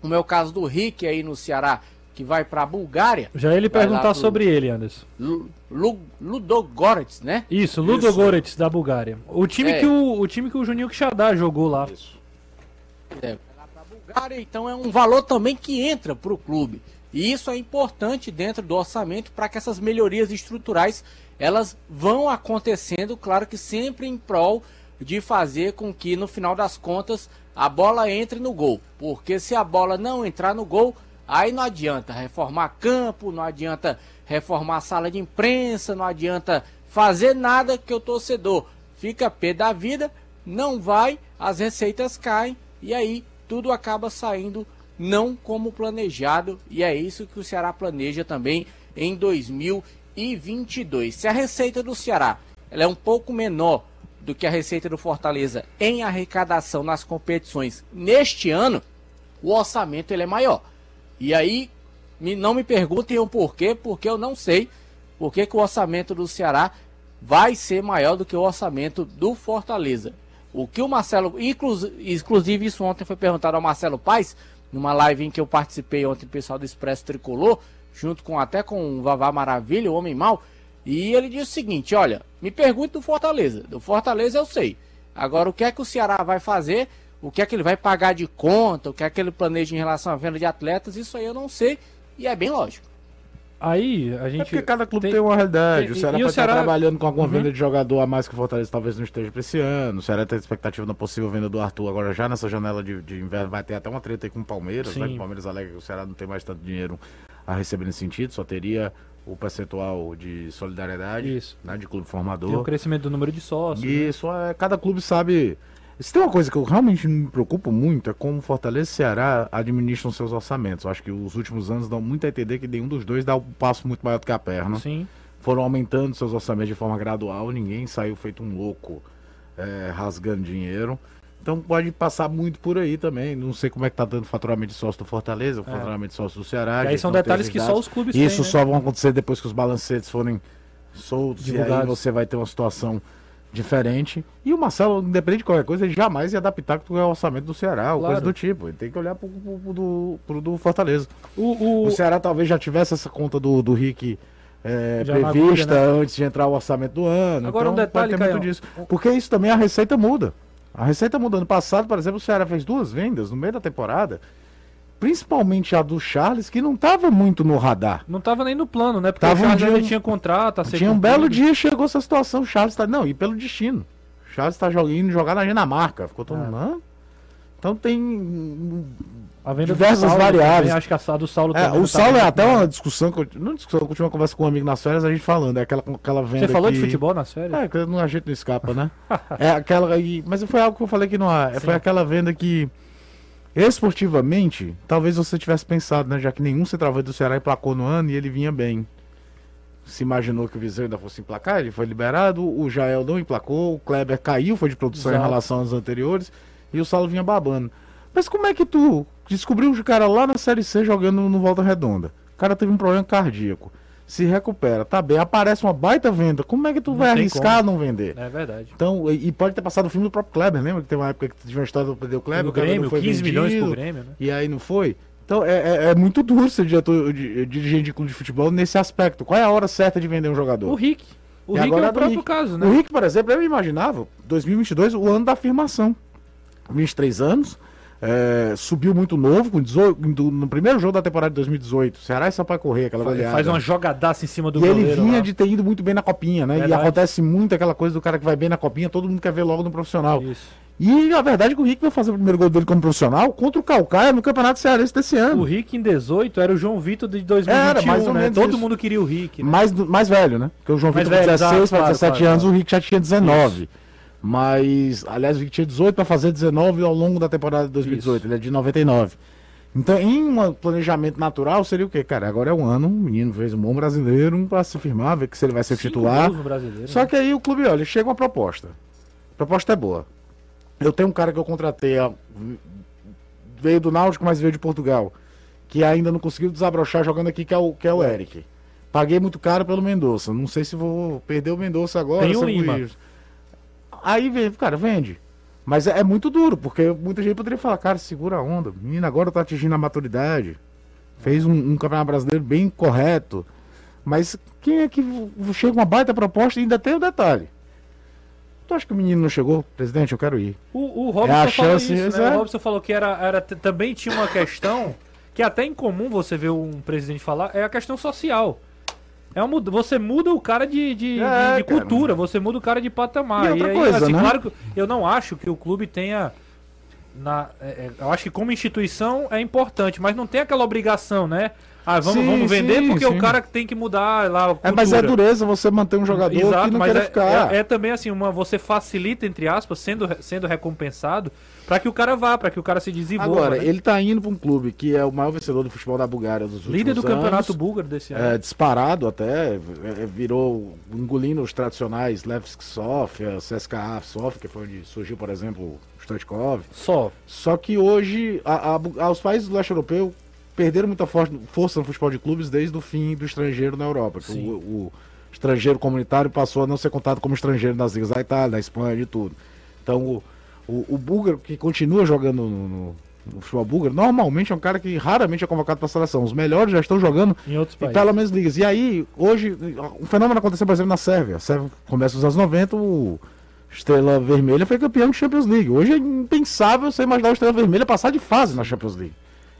como é o caso do Rick aí no Ceará, que vai para a Bulgária.
Já ele perguntar
pro-
sobre ele, Anderson.
Lu, Lu, Ludogorets, né?
Isso, Ludogorets da Bulgária. O time,
É.
que o, o time que o Juninho Quixadá jogou lá.
É, vai lá pra Bulgária, então é um valor também que entra para o clube. E isso é importante dentro do orçamento para que essas melhorias estruturais elas vão acontecendo, claro que sempre em prol de fazer com que no final das contas a bola entre no gol. Porque se a bola não entrar no gol, aí não adianta reformar campo, não adianta reformar sala de imprensa, não adianta fazer nada que o torcedor fica pé da vida, não vai, as receitas caem e aí tudo acaba saindo não como planejado e é isso que o Ceará planeja também em 2022. Se a receita do Ceará ela é um pouco menor do que a receita do Fortaleza em arrecadação nas competições neste ano, o orçamento ele é maior. E aí não me perguntem o porquê, porque eu não sei por que o orçamento do Ceará vai ser maior do que o orçamento do Fortaleza. O que o Marcelo, inclus- inclusive isso ontem foi perguntado ao Marcelo Paes, numa live em que eu participei ontem, pessoal do Expresso Tricolor, junto com até com o Vavá Maravilha, o Homem Mal, e ele disse o seguinte, olha, me pergunte do Fortaleza, do Fortaleza eu sei. Agora o que é que o Ceará vai fazer, o que é que ele vai pagar de conta, o que é que ele planeja em relação à venda de atletas, isso aí eu não sei, e é bem lógico.
Aí a gente.
É porque cada clube
tem-
tem, uma realidade.
tem-
o Ceará
e o
pode
Ceará-
estar trabalhando com alguma
Uhum.
venda de jogador a mais que o Fortaleza talvez não esteja pra esse ano. O Ceará tem expectativa na possível venda do Arthur agora já nessa janela de, de inverno. Vai ter até uma treta aí com o Palmeiras, né?
Sim.
Que O Palmeiras alega que o Ceará não tem mais tanto dinheiro a receber nesse sentido, só teria o percentual de solidariedade,
Isso.
né? De clube
Tem o
formador.
crescimento do número de sócios. né?
Isso, é, cada clube sabe. Se tem uma coisa que eu realmente me preocupo muito é como Fortaleza e Ceará administram seus orçamentos. Eu acho que os últimos anos dão muito a entender que nenhum dos dois dá um passo muito maior do que a perna.
Sim.
Foram aumentando seus orçamentos de forma gradual, ninguém saiu feito um louco é, rasgando dinheiro. Então pode passar muito por aí também. Não sei como é que tá dando o faturamento de sócio do Fortaleza, o faturamento de sócio do Ceará.
E aí são detalhes que só os clubes
Isso
têm. né?
só vão acontecer depois que os balancetes forem soltos. E aí
Divulgados.
você vai ter uma situação diferente. E o Marcelo, independente de qualquer coisa, ele jamais ia adaptar com o orçamento do Ceará, ou
Claro.
coisa do tipo. Ele tem que olhar pro, pro- pro do, pro do Fortaleza.
O, o-
O Ceará talvez já tivesse essa conta do, do Rick é, prevista
agulha, né?
antes de entrar o orçamento do ano.
Agora, um
então,
detalhe,
pode ter muito disso. Porque isso também a receita muda. A receita muda. Ano passado, por exemplo, o Ceará fez duas vendas no meio da temporada, principalmente a do Charles, que não estava muito no radar.
Não tava nem no plano, né? Porque
Tava
o
um
Charles
dia-
ainda tinha contrato,
Tinha um belo dia, chegou essa situação, o Charles tá. Não, e pelo destino. O Charles tá jogando, jogar na Dinamarca. Ficou todo
É.
mundo. "Hã?" Então tem. diversas
Saulo
variáveis.
também, acho que a do Saulo
É, o
tá
Saulo é até
bem.
uma discussão, que eu, não discussão, eu tive uma conversa com um amigo nas férias, a gente falando, é aquela, aquela venda
Você falou de
que-
futebol nas férias?
É, que não, a gente não escapa, né? *laughs* é aquela mas foi algo que eu falei que não há, foi aquela venda que esportivamente, talvez você tivesse pensado, né, já que nenhum centroavante do Ceará emplacou no ano e ele vinha bem. Se imaginou que o Viseu ainda fosse emplacar, ele foi liberado, o Jael não emplacou, o Kleber caiu, foi de produção
Exato.
em relação aos anteriores, e o Saulo vinha babando. Mas como é que tu descobriu o cara lá na Série C jogando no Volta Redonda? O cara teve um problema cardíaco. Se recupera, tá bem, aparece uma baita venda. Como é que tu
Não
vai arriscar não vender?
É verdade.
Então, e, e pode ter passado o filme do próprio Kleber, lembra que teve uma época que teve uma história do perdeu o Kleber, o
Grêmio,
foi
15 milhões
vendido,
pro Grêmio, né?
E aí não foi. Então é, é, é muito duro ser diretor, di- dirigente de clube de futebol nesse aspecto. Qual é a hora certa de vender um jogador?
O Rick. O
E
Rick é
é
o
do
próprio
Rick.
caso, né?
O Rick, por exemplo, eu imaginava 2022 o ano da afirmação. 23 anos, é, subiu muito novo, com 18, do- no primeiro jogo da temporada de 2018. Ceará e Sampaio Correia, aquela
Faz,
goleada.
faz uma jogadaça em cima do
E ele
goleiro
vinha
lá.
de ter ido muito bem na copinha, né?
Verdade.
E acontece muito aquela coisa do cara que vai bem na copinha, todo mundo quer ver logo no profissional.
Isso.
E a verdade é que o Rick vai fazer o primeiro gol dele como profissional contra o Calcaia no Campeonato Cearense desse
O
ano.
Rick em 18 era o João Vitor de 2021,
Era, mais ou
né?
menos
Todo
isso.
mundo queria o Rick, né?
Mais, mais velho, né? Porque o João
Mais
Vitor com
velho,
16
exato,
para
claro,
17
claro,
anos,
claro.
o Rick já tinha 19. Mas, aliás, Rick tinha 18 para fazer 19 ao longo da temporada de 2018.
Isso.
Ele é de 99. Então, em um planejamento natural, seria o quê? Cara, agora é um ano, o menino fez um bom brasileiro para se firmar, ver que se ele vai ser titular. Só
né?
que aí o clube, olha, chega uma proposta. A proposta é boa. Eu tenho um cara que eu contratei, veio do Náutico, mas veio de Portugal, que ainda não conseguiu desabrochar jogando aqui, que é o, que é o Eric. Paguei muito caro pelo Mendonça. Não sei se vou perder o Mendonça agora.
Tem o Lima.
Aí, vem, cara, vende. Mas é, é muito duro, porque muita gente poderia falar, cara, segura a onda. Menino agora tá atingindo a maturidade. Fez um, um campeonato brasileiro bem correto. Mas quem é que chega uma baita proposta e ainda tem o detalhe? Tu acha que o menino não chegou? Presidente, eu quero ir.
O, o Robson
É
falou isso, né?
é.
O Robson falou que era, era, também tinha uma questão que é até incomum você ver um presidente falar, é a questão social. É muda- você muda o cara de, de,
É,
de- de
cara.
cultura, você muda o cara de patamar.
E outra
aí,
coisa,
assim,
né?
claro que eu não acho que o clube tenha. Na, é, é, eu acho que como instituição é importante, mas não tem aquela obrigação, né? Ah, vamos,
Sim,
vamos vender
sim,
porque
sim.
o cara tem que mudar lá.
É, mas é dureza você manter um jogador que não
mas
quer
é,
ficar.
é- é também assim, uma, você facilita, entre aspas, sendo, sendo recompensado, pra que o cara vá, pra que o cara se desenvolva.
Agora,
né?
ele tá indo pra um clube que é o maior vencedor do futebol da Bulgária dos últimos
Líder do
anos.
campeonato búlgaro desse ano.
É, disparado até, é, é, virou engolindo os tradicionais Levski Sofia, CSKA Sofia, que foi onde surgiu, por exemplo, o Stoichkov.
Só.
Só que hoje a- a Bu- a- os países do leste europeu perderam muita for- força no futebol de clubes desde o fim do estrangeiro na Europa. O, o estrangeiro comunitário passou a não ser contado como estrangeiro nas ligas da Itália, da Espanha, de tudo. Então o, o, o búlgaro que continua jogando no, no- no futebol búlgaro, normalmente é um cara que raramente é convocado para a seleção. Os melhores já estão jogando
Em outros países.
pelo menos ligas. E aí, hoje, um fenômeno aconteceu, por exemplo, na Sérvia. A Sérvia começa nos anos 90, o Estrela Vermelha foi campeão de Champions League. Hoje é impensável você imaginar o Estrela Vermelha passar de fase na Champions League.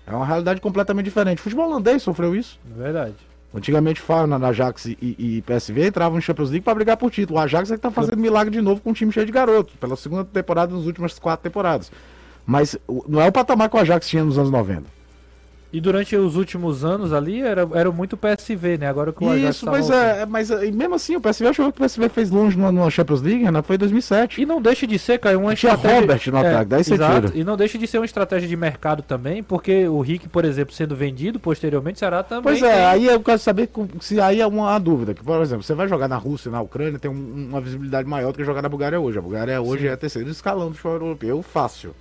É uma realidade completamente diferente. O futebol holandês sofreu isso.
É Verdade.
Antigamente, Feyenoord, Ajax e, e PSV entravam em Champions League para brigar por título. O Ajax é que tá fazendo milagre de novo com um time cheio de garotos, pela segunda temporada nas últimas quatro temporadas. Mas não é o patamar que o Ajax tinha nos anos 90.
E durante os últimos anos ali era, era muito PSV, né? Agora que o Ajax
Isso,
tá
mas, é, é- mas é, mesmo assim, o PSV achou que o PSV fez longe numa Champions League, Renato, foi em 2007.
E não deixa de ser, Caio, uma
Tinha
estratégia...
Robert no ataque, daí você
exato.
tira.
E não deixa de ser uma estratégia de mercado também, porque o Rick, por exemplo, sendo vendido posteriormente, será também...
Pois é,
tem-
aí eu quero saber se aí é uma dúvida. Que, por exemplo, você vai jogar na Rússia, na Ucrânia, tem um- uma visibilidade maior do que jogar na Bulgária hoje. A Bulgária hoje é terceiro escalão do futebol europeu, fácil.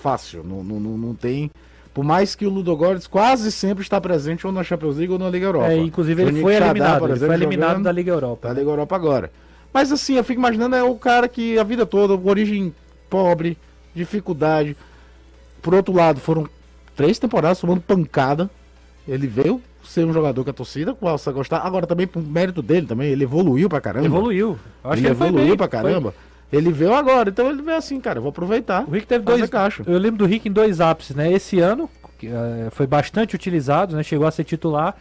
Fácil. Não, não, não, não tem. Por mais que o Ludogorets quase sempre está presente ou na Champions League ou na Liga Europa.
É, inclusive ele foi eliminado,
por
ele
exemplo,
foi eliminado da Liga Europa.
da Liga Europa agora. Mas assim, eu fico imaginando é o cara que a vida toda, origem pobre, dificuldade. Por outro lado, foram três temporadas tomando pancada. Ele veio ser um jogador que a torcida possa gostar. Agora também, por mérito dele também, ele evoluiu pra caramba.
Evoluiu. Acho
ele
que ele foi
evoluiu
bem,
pra
foi-
caramba. Ele veio agora, então ele veio assim, cara, eu vou aproveitar.
O Rick teve dois.
caixa.
Eu lembro do Rick em dois ápices, né? Esse ano, que eh, foi bastante utilizado, né? Chegou a ser titular.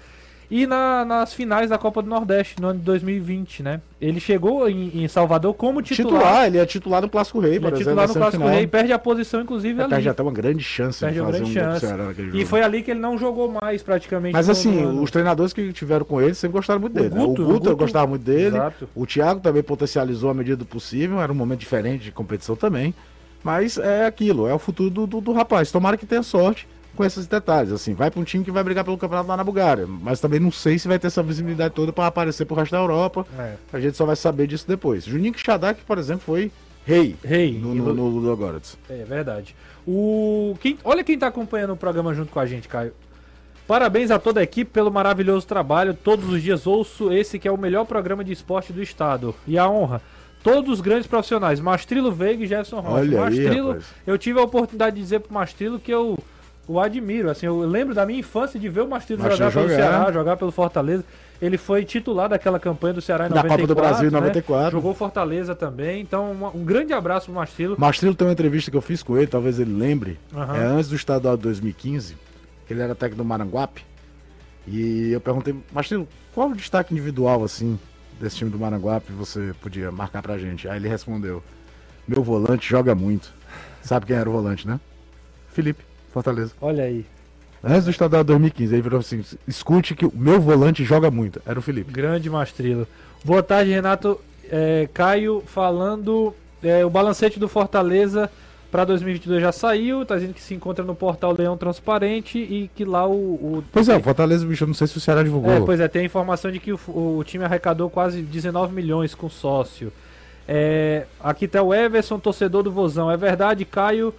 E na- nas finais da Copa do Nordeste, no ano de 2020, né? Ele chegou em, em Salvador como titular.
Titular, ele é titular no Clássico Rei,
Ele
por
é
exemplo.
titular no Clássico. Rei, perde a posição, inclusive,
É,
ali.
Perde até uma grande chance
Perde
de
uma
fazer
grande
um
chance. E foi ali que ele não jogou mais, praticamente.
Mas assim,
no ano.
os treinadores que tiveram com ele sempre gostaram muito dele. né? O
Guto,
Guto,
o Guto-
eu gostava muito dele.
Exato.
O Thiago também potencializou à medida do possível. Era um momento diferente de competição também. Mas é aquilo, é o futuro do, do, do rapaz. Tomara que tenha sorte com esses detalhes. Assim, vai para um time que vai brigar pelo campeonato lá na Bulgária. Mas também não sei se vai ter essa visibilidade toda para aparecer pro resto da Europa.
É.
A gente só vai saber disso depois. Juninho Xadak, por exemplo, foi rei
Rei.
no, no, no Ludogorets.
É verdade. O... Quem... Olha quem tá acompanhando o programa junto com a gente, Caio. Parabéns a toda a equipe pelo maravilhoso trabalho. Todos os dias ouço esse que é o melhor programa de esporte do estado. E a honra. Todos os grandes profissionais, Mastrilo Veiga e Jefferson Rocha.
Olha aí,
Mastrilo,
rapaz.
eu tive a oportunidade de dizer pro Mastrilo que eu o admiro. Assim, eu lembro da minha infância de ver o Mastrilo
Mastrilo
jogar pelo
jogar.
Ceará, jogar pelo Fortaleza. Ele foi titular daquela campanha do Ceará em
Da
94.
Copa do Brasil em
né?
94.
Jogou Fortaleza também. Então, uma- um grande abraço pro Mastrilo.
Mastrilo tem uma entrevista que eu fiz com ele, talvez ele lembre.
Aham.
É antes do estadual de 2015, que ele era técnico do Maranguape. E eu perguntei, Mastrilo, qual o destaque individual, assim, desse time do Maranguape você podia marcar pra gente? Aí ele respondeu, meu volante joga muito. Sabe quem era o volante, né? Felipe, Fortaleza.
Olha aí.
Antes do estadual de 2015, ele virou assim, escute que o meu volante joga muito. Era o Felipe.
Grande Mastrilo. Boa tarde, Renato. É, Caio falando. é, o balancete do Fortaleza para 2022 já saiu. Tá dizendo que se encontra no portal Leão Transparente e que lá o. o-
Pois é, o Fortaleza, bicho, não sei se o Ceará divulgou.
É, pois é, tem a informação de que o, o time arrecadou quase 19 milhões com sócio. É, aqui tá o Everson, torcedor do Vozão. É verdade, Caio.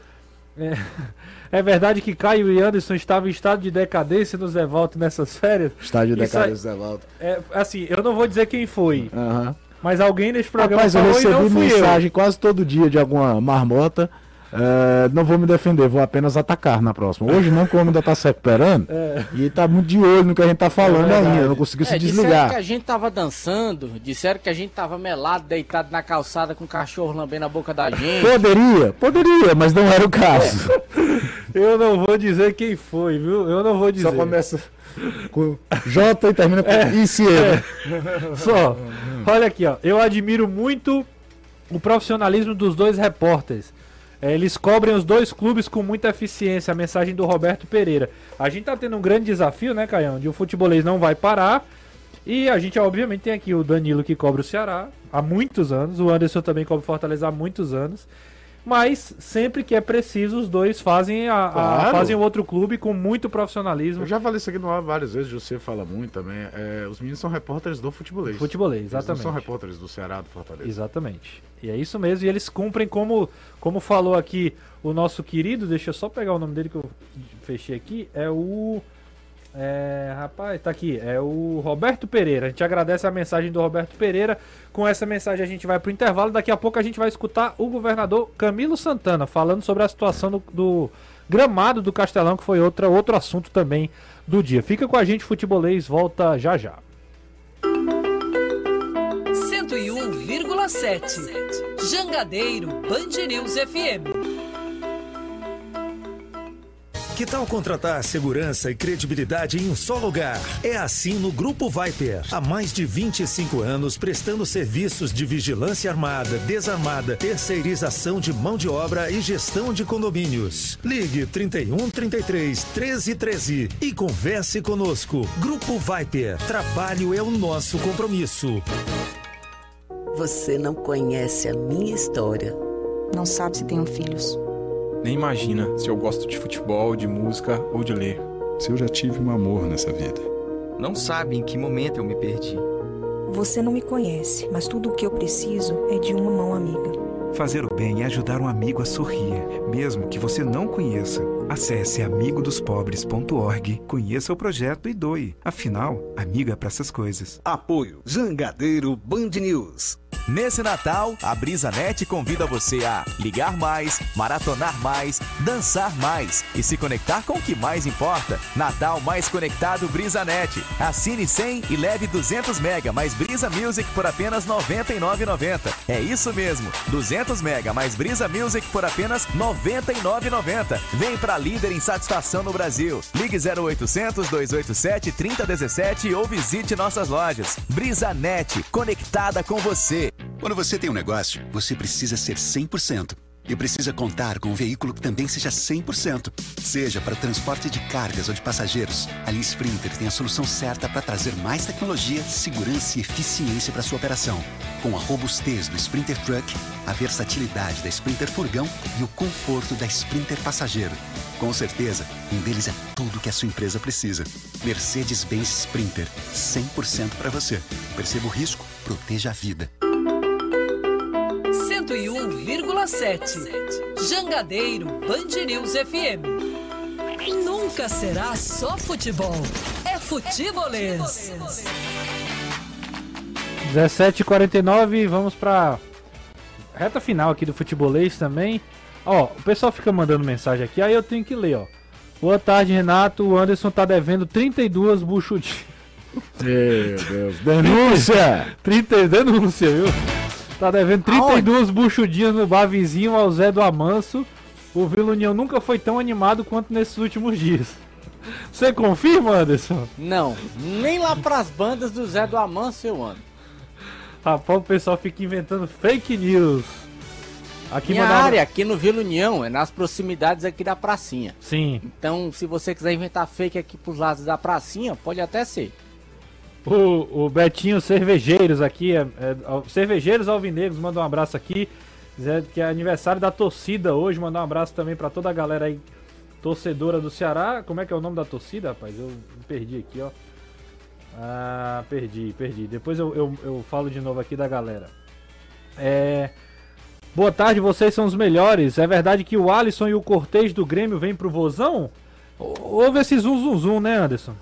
É, *laughs* é verdade que Caio e Anderson estavam em estado de decadência no Zé Volta nessas férias?
Da
Isso aí-
cara Zé Valdo.
É, assim, eu não vou dizer quem foi,
Aham.
mas alguém nesse programa
Rapaz, eu
falou e não
recebi mensagem quase todo dia de alguma marmota. É, não vou me defender, vou apenas atacar na próxima. Hoje não, como ainda tá se recuperando.
É.
E tá muito de olho no que a gente tá falando
É verdade.
ainda. Não conseguiu se
É, disseram
desligar.
que a gente tava dançando, disseram que a gente tava melado, deitado na calçada com o cachorro lambendo a boca da gente.
Poderia, poderia, mas não era o caso.
eu. Eu não vou dizer quem foi, viu? Eu não vou dizer.
Só começa com J e termina com
É.
ICE.
Só. Olha aqui, ó. Eu admiro muito o profissionalismo dos dois repórteres. É, eles cobrem os dois clubes com muita eficiência. A mensagem do Roberto Pereira. A gente tá tendo um grande desafio, né, Caião? De o futebolês não vai parar. E a gente, obviamente, tem aqui o Danilo que cobra o Ceará há muitos anos. O Anderson também cobra o Fortaleza há muitos anos. Mas sempre que é preciso, os dois fazem, a, a-
Claro.
fazem o outro clube com muito profissionalismo.
Eu já falei isso aqui no ar várias vezes, você fala muito também. É, os meninos são repórteres do futebolês.
Futebolês,
Eles
exatamente.
são repórteres do Ceará, do Fortaleza.
Exatamente. E é isso mesmo. E eles cumprem como, como falou aqui o nosso querido. Deixa eu só pegar o nome dele que eu fechei aqui. É o. É, rapaz, tá aqui. É o Roberto Pereira. A gente agradece a mensagem do Roberto Pereira. Com essa mensagem a gente vai pro intervalo. Daqui a pouco a gente vai escutar o governador Camilo Santana falando sobre a situação do, do gramado do Castelão, que foi outra, outro assunto também do dia. Fica com a gente, futebolês. Volta já já.
101,7. Jangadeiro Band News FM.
Que tal contratar segurança e credibilidade em um só lugar? É assim no Grupo Viper. Há mais de 25 anos prestando serviços de vigilância armada, desarmada, terceirização de mão de obra e gestão de condomínios. Ligue 31 33 13 13 e converse conosco. Grupo Viper. Trabalho é o nosso compromisso.
Você não conhece a minha história.
Não sabe se tenho filhos.
Nem imagina se eu gosto de futebol, de música ou de ler.
Se eu já tive um amor nessa vida.
Não sabe em que momento eu me perdi.
Você não me conhece, mas tudo o que eu preciso é de uma mão amiga.
Fazer o bem é ajudar um amigo a sorrir, mesmo que você não conheça. Acesse amigodospobres.org, conheça o projeto e doe. Afinal, amigo é para essas coisas.
Apoio Jangadeiro Band News.
Nesse Natal, a BrisaNet convida você a ligar mais, maratonar mais, dançar mais e se conectar com o que mais importa. Natal mais conectado BrisaNet. Assine 100 e leve 200 mega mais Brisa Music por apenas R$ 99,90. É isso mesmo, 200 mega mais Brisa Music por apenas R$ 99,90. Vem pra líder em satisfação no Brasil. Ligue 0800 287 3017 ou visite nossas lojas. BrisaNet, conectada com você.
Quando você tem um negócio, você precisa ser 100%. E precisa contar com um veículo que também seja 100%. Seja para transporte de cargas ou de passageiros, a Linha Sprinter tem a solução certa para trazer mais tecnologia, segurança e eficiência para sua operação. Com a robustez do Sprinter Truck, a versatilidade da Sprinter Furgão e o conforto da Sprinter Passageiro. Com certeza, um deles é tudo que a sua empresa precisa. Mercedes-Benz Sprinter, 100% para você. Perceba o risco, proteja a vida.
101,7. Jangadeiro Band News FM. Nunca será só futebol. É futebolês.
17h49, vamos pra reta final aqui do futebolês também. Ó, o pessoal fica mandando mensagem aqui, aí eu tenho que ler, ó. Boa tarde, Renato. O Anderson tá devendo 32 buchudinhos.
Meu Deus. *laughs* Denúncia!
30 denúncia, viu? Tá devendo 32 buchudinhas no bar vizinho ao Zé do Amanso. O Vila União nunca foi tão animado quanto nesses últimos dias. Você confirma, Anderson?
Não, nem lá pras bandas do Zé do Amanso eu ando.
Rapaz, o pessoal fica inventando fake news.
Aqui Minha mandava... área, aqui no Vila União, é nas proximidades aqui da pracinha.
Sim.
Então, se você quiser inventar fake aqui pros lados da pracinha, pode até ser.
O, o Betinho Cervejeiros aqui, é, é, Cervejeiros Alvinegros, manda um abraço aqui. Dizendo que é aniversário da torcida hoje. Mandar um abraço também para toda a galera aí, torcedora do Ceará. Como é que é o nome da torcida, rapaz? Eu perdi aqui, ó. Ah, perdi, perdi. Depois eu, eu, eu falo de novo aqui da galera. É. Boa tarde, vocês são os melhores. É verdade que o Alisson e o Cortez do Grêmio vêm pro Vozão? Houve esse zum zum zum, né, Anderson?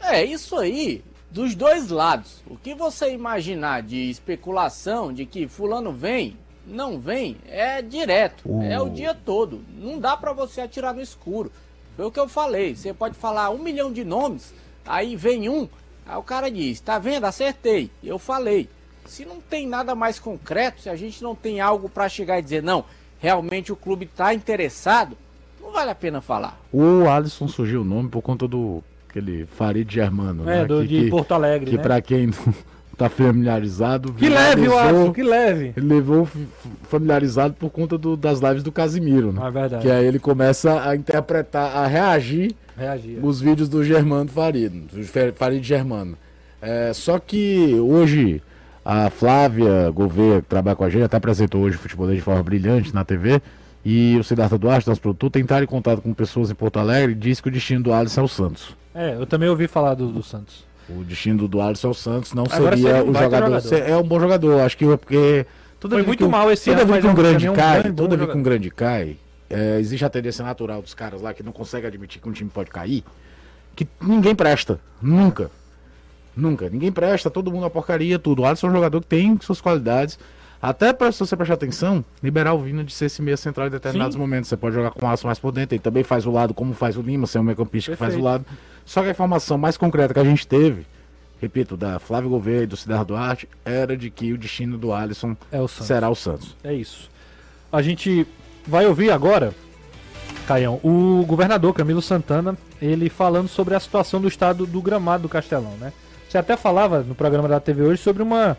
É, isso aí dos dois lados. O que você imaginar de especulação de que fulano vem, não vem, é direto, uh. é o dia todo. Não dá para você atirar no escuro. Foi o que eu falei. Você pode falar um milhão de nomes, aí vem um, aí o cara diz, tá vendo? Acertei. Eu falei. Se não tem nada mais concreto, se a gente não tem algo para chegar e dizer, não, realmente o clube está interessado, não vale a pena falar.
O Alisson surgiu o nome por conta do aquele Farid Germano.
É,
né?
do,
que,
de
que,
Porto Alegre.
Que
né?
para quem não *laughs* tá familiarizado.
Que leve, o Alisson, que leve.
Ele levou familiarizado por conta do, das lives do Casimiro, né?
É verdade.
Que aí ele começa a interpretar, a reagir,
reagir.
os vídeos do Germano Farid, do Farid Germano. É, só que hoje a Flávia Gouveia, que trabalha com a gente, até apresentou hoje o futebol de forma brilhante na TV. E o Siddhartha Duarte, nosso produtor, tentaram em contato com pessoas em Porto Alegre e disse que o destino do Alisson é o Santos.
É, eu também ouvi falar do, do Santos.
O destino do Alisson é o Santos, não Agora seria um o jogador. jogador. É um bom jogador, acho que é porque.
Toda Foi muito um, mal esse
toda
ano.
Vez que um grande cai, um toda vez que um grande cai, é, existe a tendência natural dos caras lá que não conseguem admitir que um time pode cair, que ninguém presta. Nunca. Nunca. Ninguém presta, todo mundo é porcaria, tudo. O Alisson é um jogador que tem suas qualidades. Até para se você prestar atenção, liberar o Vina de ser esse meia central em determinados Sim. momentos. Você pode jogar com o Alisson mais por dentro, ele também faz o lado como faz o Lima, ser um meio campista que faz o lado. Só que a informação mais concreta que a gente teve, repito, da Flávio Gouveia e do Cidar Duarte, era de que o destino do Alisson
é o
será o Santos.
É isso. A gente vai ouvir agora, Caião, o governador Camilo Santana, ele falando sobre a situação do estado do gramado do Castelão, né? Você até falava no programa da TV hoje sobre uma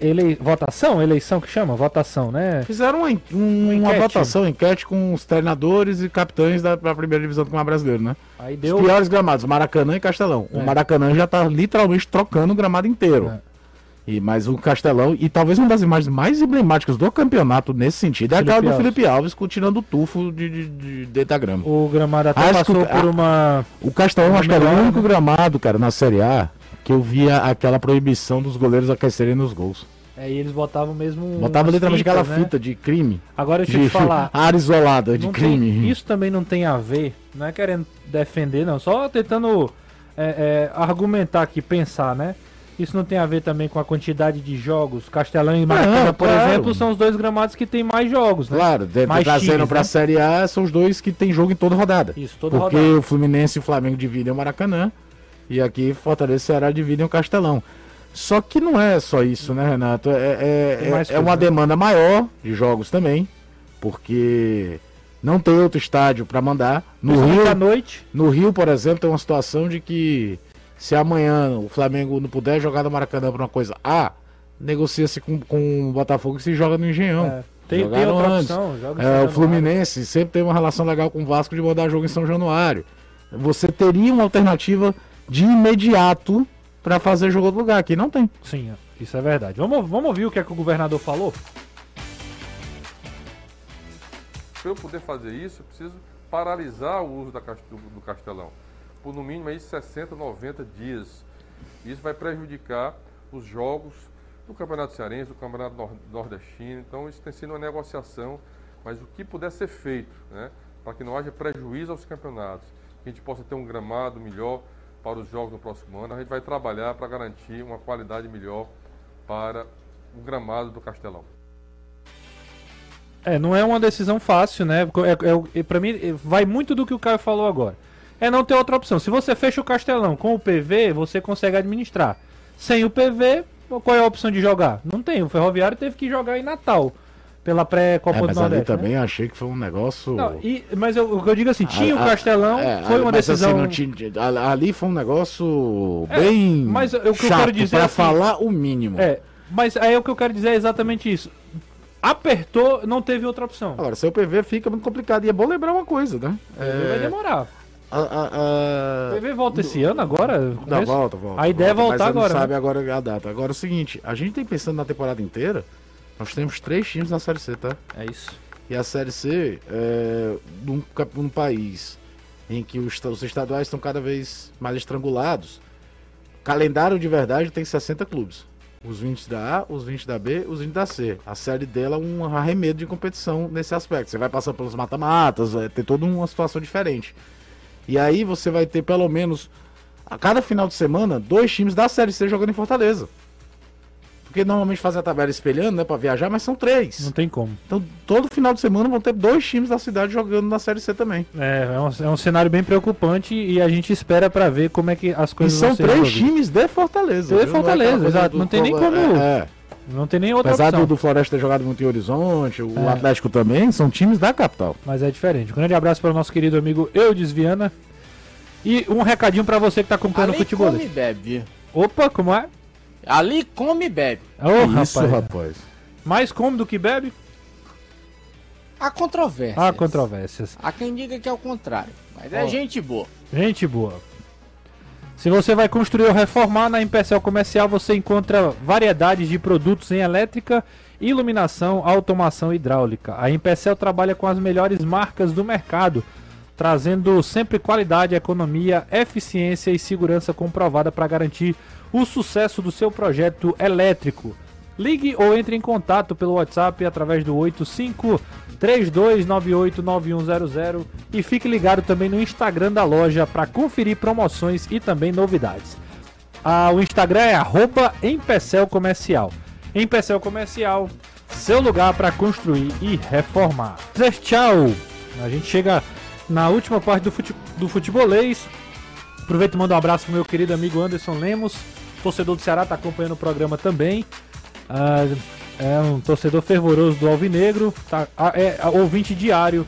ele, votação? Eleição que chama? Votação, né?
Fizeram uma, um, uma votação, enquete com os treinadores e capitães da primeira divisão do Campeonato Brasileiro, né?
Aí deu...
Os piores gramados, Maracanã e Castelão. É. O Maracanã já tá literalmente trocando o gramado inteiro. É. E, mas o Castelão, e talvez uma das imagens mais emblemáticas do campeonato nesse sentido, é aquela do Felipe Alves tirando o tufo de, de, de da grama.
O gramado até acho passou por uma.
O Castelão, acho que era o único gramado, cara, na Série A que eu via aquela proibição dos goleiros aquecerem nos gols.
É, e eles botavam mesmo.
Botava literalmente aquela né? fita de crime.
Agora eu te falar. *laughs*
Área isolada de crime.
Tem, isso também não tem a ver, não é querendo defender, não, só tentando é, é, argumentar aqui, pensar, né? Isso não tem a ver também com a quantidade de jogos? Castelão e Maracanã, por
claro.
exemplo, são os dois gramados que tem mais jogos, né?
Claro, de,
mais
trazendo
times,
pra
né?
Série A, são os dois que tem jogo em toda rodada.
Isso, toda
Porque
rodada.
o Fluminense e o Flamengo dividem o Maracanã. E aqui Fortaleza e Ceará dividem o Castelão. Só que não é só isso, né, Renato? É, é, é- é uma
né?
demanda maior de jogos também. Porque não tem outro estádio para mandar. No Rio,
à noite.
no Rio, por exemplo, tem uma situação de que se amanhã o Flamengo não puder jogar no Maracanã por uma coisa A, negocia-se com, com o Botafogo e se joga no Engenhão.
É, tem- tem outra
antes.
opção,
É, o. Fluminense sempre tem uma relação legal com o Vasco de mandar jogo em São Januário. Você teria uma alternativa de imediato para fazer jogo outro lugar. Aqui não tem.
Sim, isso é verdade. Vamos, vamos ouvir o que, é que o governador falou?
Para eu poder fazer isso, eu preciso paralisar o uso da do, do castelão por no mínimo aí 60, 90 dias. Isso vai prejudicar os jogos do Campeonato Cearense, do Campeonato Nor- Nordestino. Então isso tem sido uma negociação, mas o que puder ser feito, né, para que não haja prejuízo aos campeonatos, que a gente possa ter um gramado melhor para os jogos no próximo ano, a gente vai trabalhar para garantir uma qualidade melhor para o gramado do Castelão.
É, não é uma decisão fácil, né? É, é, para mim, é, vai muito do que o Caio falou agora. É não ter outra opção. Se você fecha o Castelão com o PV, você consegue administrar. Sem o PV, qual é a opção de jogar? Não tem. O Ferroviário teve que jogar em Natal. Pela pré-Copa
É,
do
mas ali
Nordeste. né?
também achei que foi um negócio.
Não, e- mas eu, o que eu digo assim, tinha o
A- a-
Castelão,
é,
foi uma
mas assim,
decisão.
não tinha- a- ali foi um negócio
É,
bem
mas o que eu
chato
quero dizer
para
é assim,
falar o mínimo.
É, mas aí o que eu quero dizer é exatamente isso. Apertou, não teve outra opção.
Agora, seu PV fica muito complicado. E é bom lembrar uma coisa, né?
PV vai demorar.
A, a, a-
O PV volta esse ano agora?
Não, volta, volta.
A ideia é
volta,
voltar
mas
agora.
Não
né?
sabe agora a data. Agora é o seguinte, a gente tem pensando na temporada inteira, nós temos três times na Série C, tá?
É isso.
E a Série C, é, num, num país em que os, os estaduais estão cada vez mais estrangulados, calendário de verdade tem 60 clubes. Os 20 da A, os 20 da B, os 20 da C. A série dela é um arremedo de competição nesse aspecto. Você vai passar pelos mata-matas, vai ter toda uma situação diferente. E aí você vai ter pelo menos, a cada final de semana, dois times da Série C jogando em Fortaleza. Porque normalmente fazem a tabela espelhando, né, pra viajar, mas são três.
Não tem como.
Então, todo final de semana vão ter dois times da cidade jogando na Série C também.
É, é um, é um cenário bem preocupante e a gente espera pra ver como é que as
E
coisas
são
vão ser
três
resolvidas.
times de Fortaleza.
De
é
Fortaleza, exato. Não tem nem
é,
como.
é.
Não tem nem outra
Apesar
opção.
do, do Floresta ter jogado muito em Horizonte, o
É.
Atlético também, são times da capital.
Mas é diferente. Um grande abraço para o nosso querido amigo Eudes Viana. E um recadinho pra você que tá acompanhando o
Ali
futebol.
come e bebe?
Opa, como é?
Ali come e bebe.
Ô,
Isso,
rapaz.
rapaz.
Mais come do que bebe?
Há controvérsias.
Há controvérsias.
Há quem diga que é o contrário. Mas é gente boa.
Gente boa. Se você vai construir ou reformar na Empecel Comercial, você encontra variedades de produtos em elétrica, iluminação, automação e hidráulica. A Empecel trabalha com as melhores marcas do mercado, trazendo sempre qualidade, economia, eficiência e segurança comprovada para garantir o sucesso do seu projeto elétrico. Ligue ou entre em contato pelo WhatsApp através do 85 32989100 e fique ligado também no Instagram da loja para conferir promoções e também novidades. Ah, o Instagram é arroba Empecel Comercial. Empecel Comercial, seu lugar para construir e reformar. Zé, tchau! A gente chega na última parte do, fute do futebolês. Aproveito e mando um abraço pro meu querido amigo Anderson Lemos, torcedor do Ceará, tá acompanhando o programa também. Ah, é um torcedor fervoroso do Alvinegro, tá, ah, é ah, ouvinte diário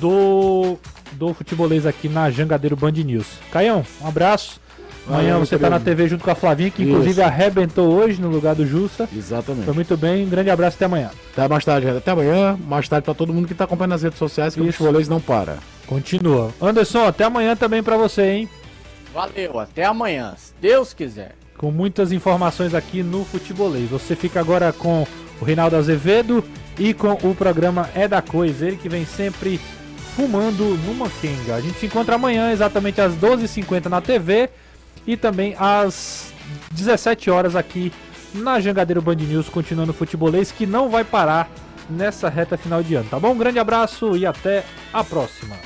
do, do futebolês aqui na Jangadeiro Band News. Caião, um abraço. Amanhã você tá na. TV junto com a Flavinha, que
Isso.
inclusive arrebentou hoje no lugar do Jussa.
Exatamente.
Foi muito bem, um grande abraço até amanhã.
Até mais tarde, até amanhã. Mais tarde pra todo mundo que tá acompanhando nas redes sociais, que o futebolês não para.
Continua. Anderson, até amanhã também pra você, hein?
Valeu, até amanhã, se Deus quiser.
com muitas informações aqui no Futebolês. Você fica agora com o Reinaldo Azevedo e com o programa É da Coisa, ele que vem sempre fumando numa quenga. A gente se encontra amanhã, exatamente às 12h50 na TV e também às 17 horas aqui na Jangadeiro Band News, continuando o Futebolês, que não vai parar nessa reta final de ano, tá bom? Um grande abraço e até a próxima.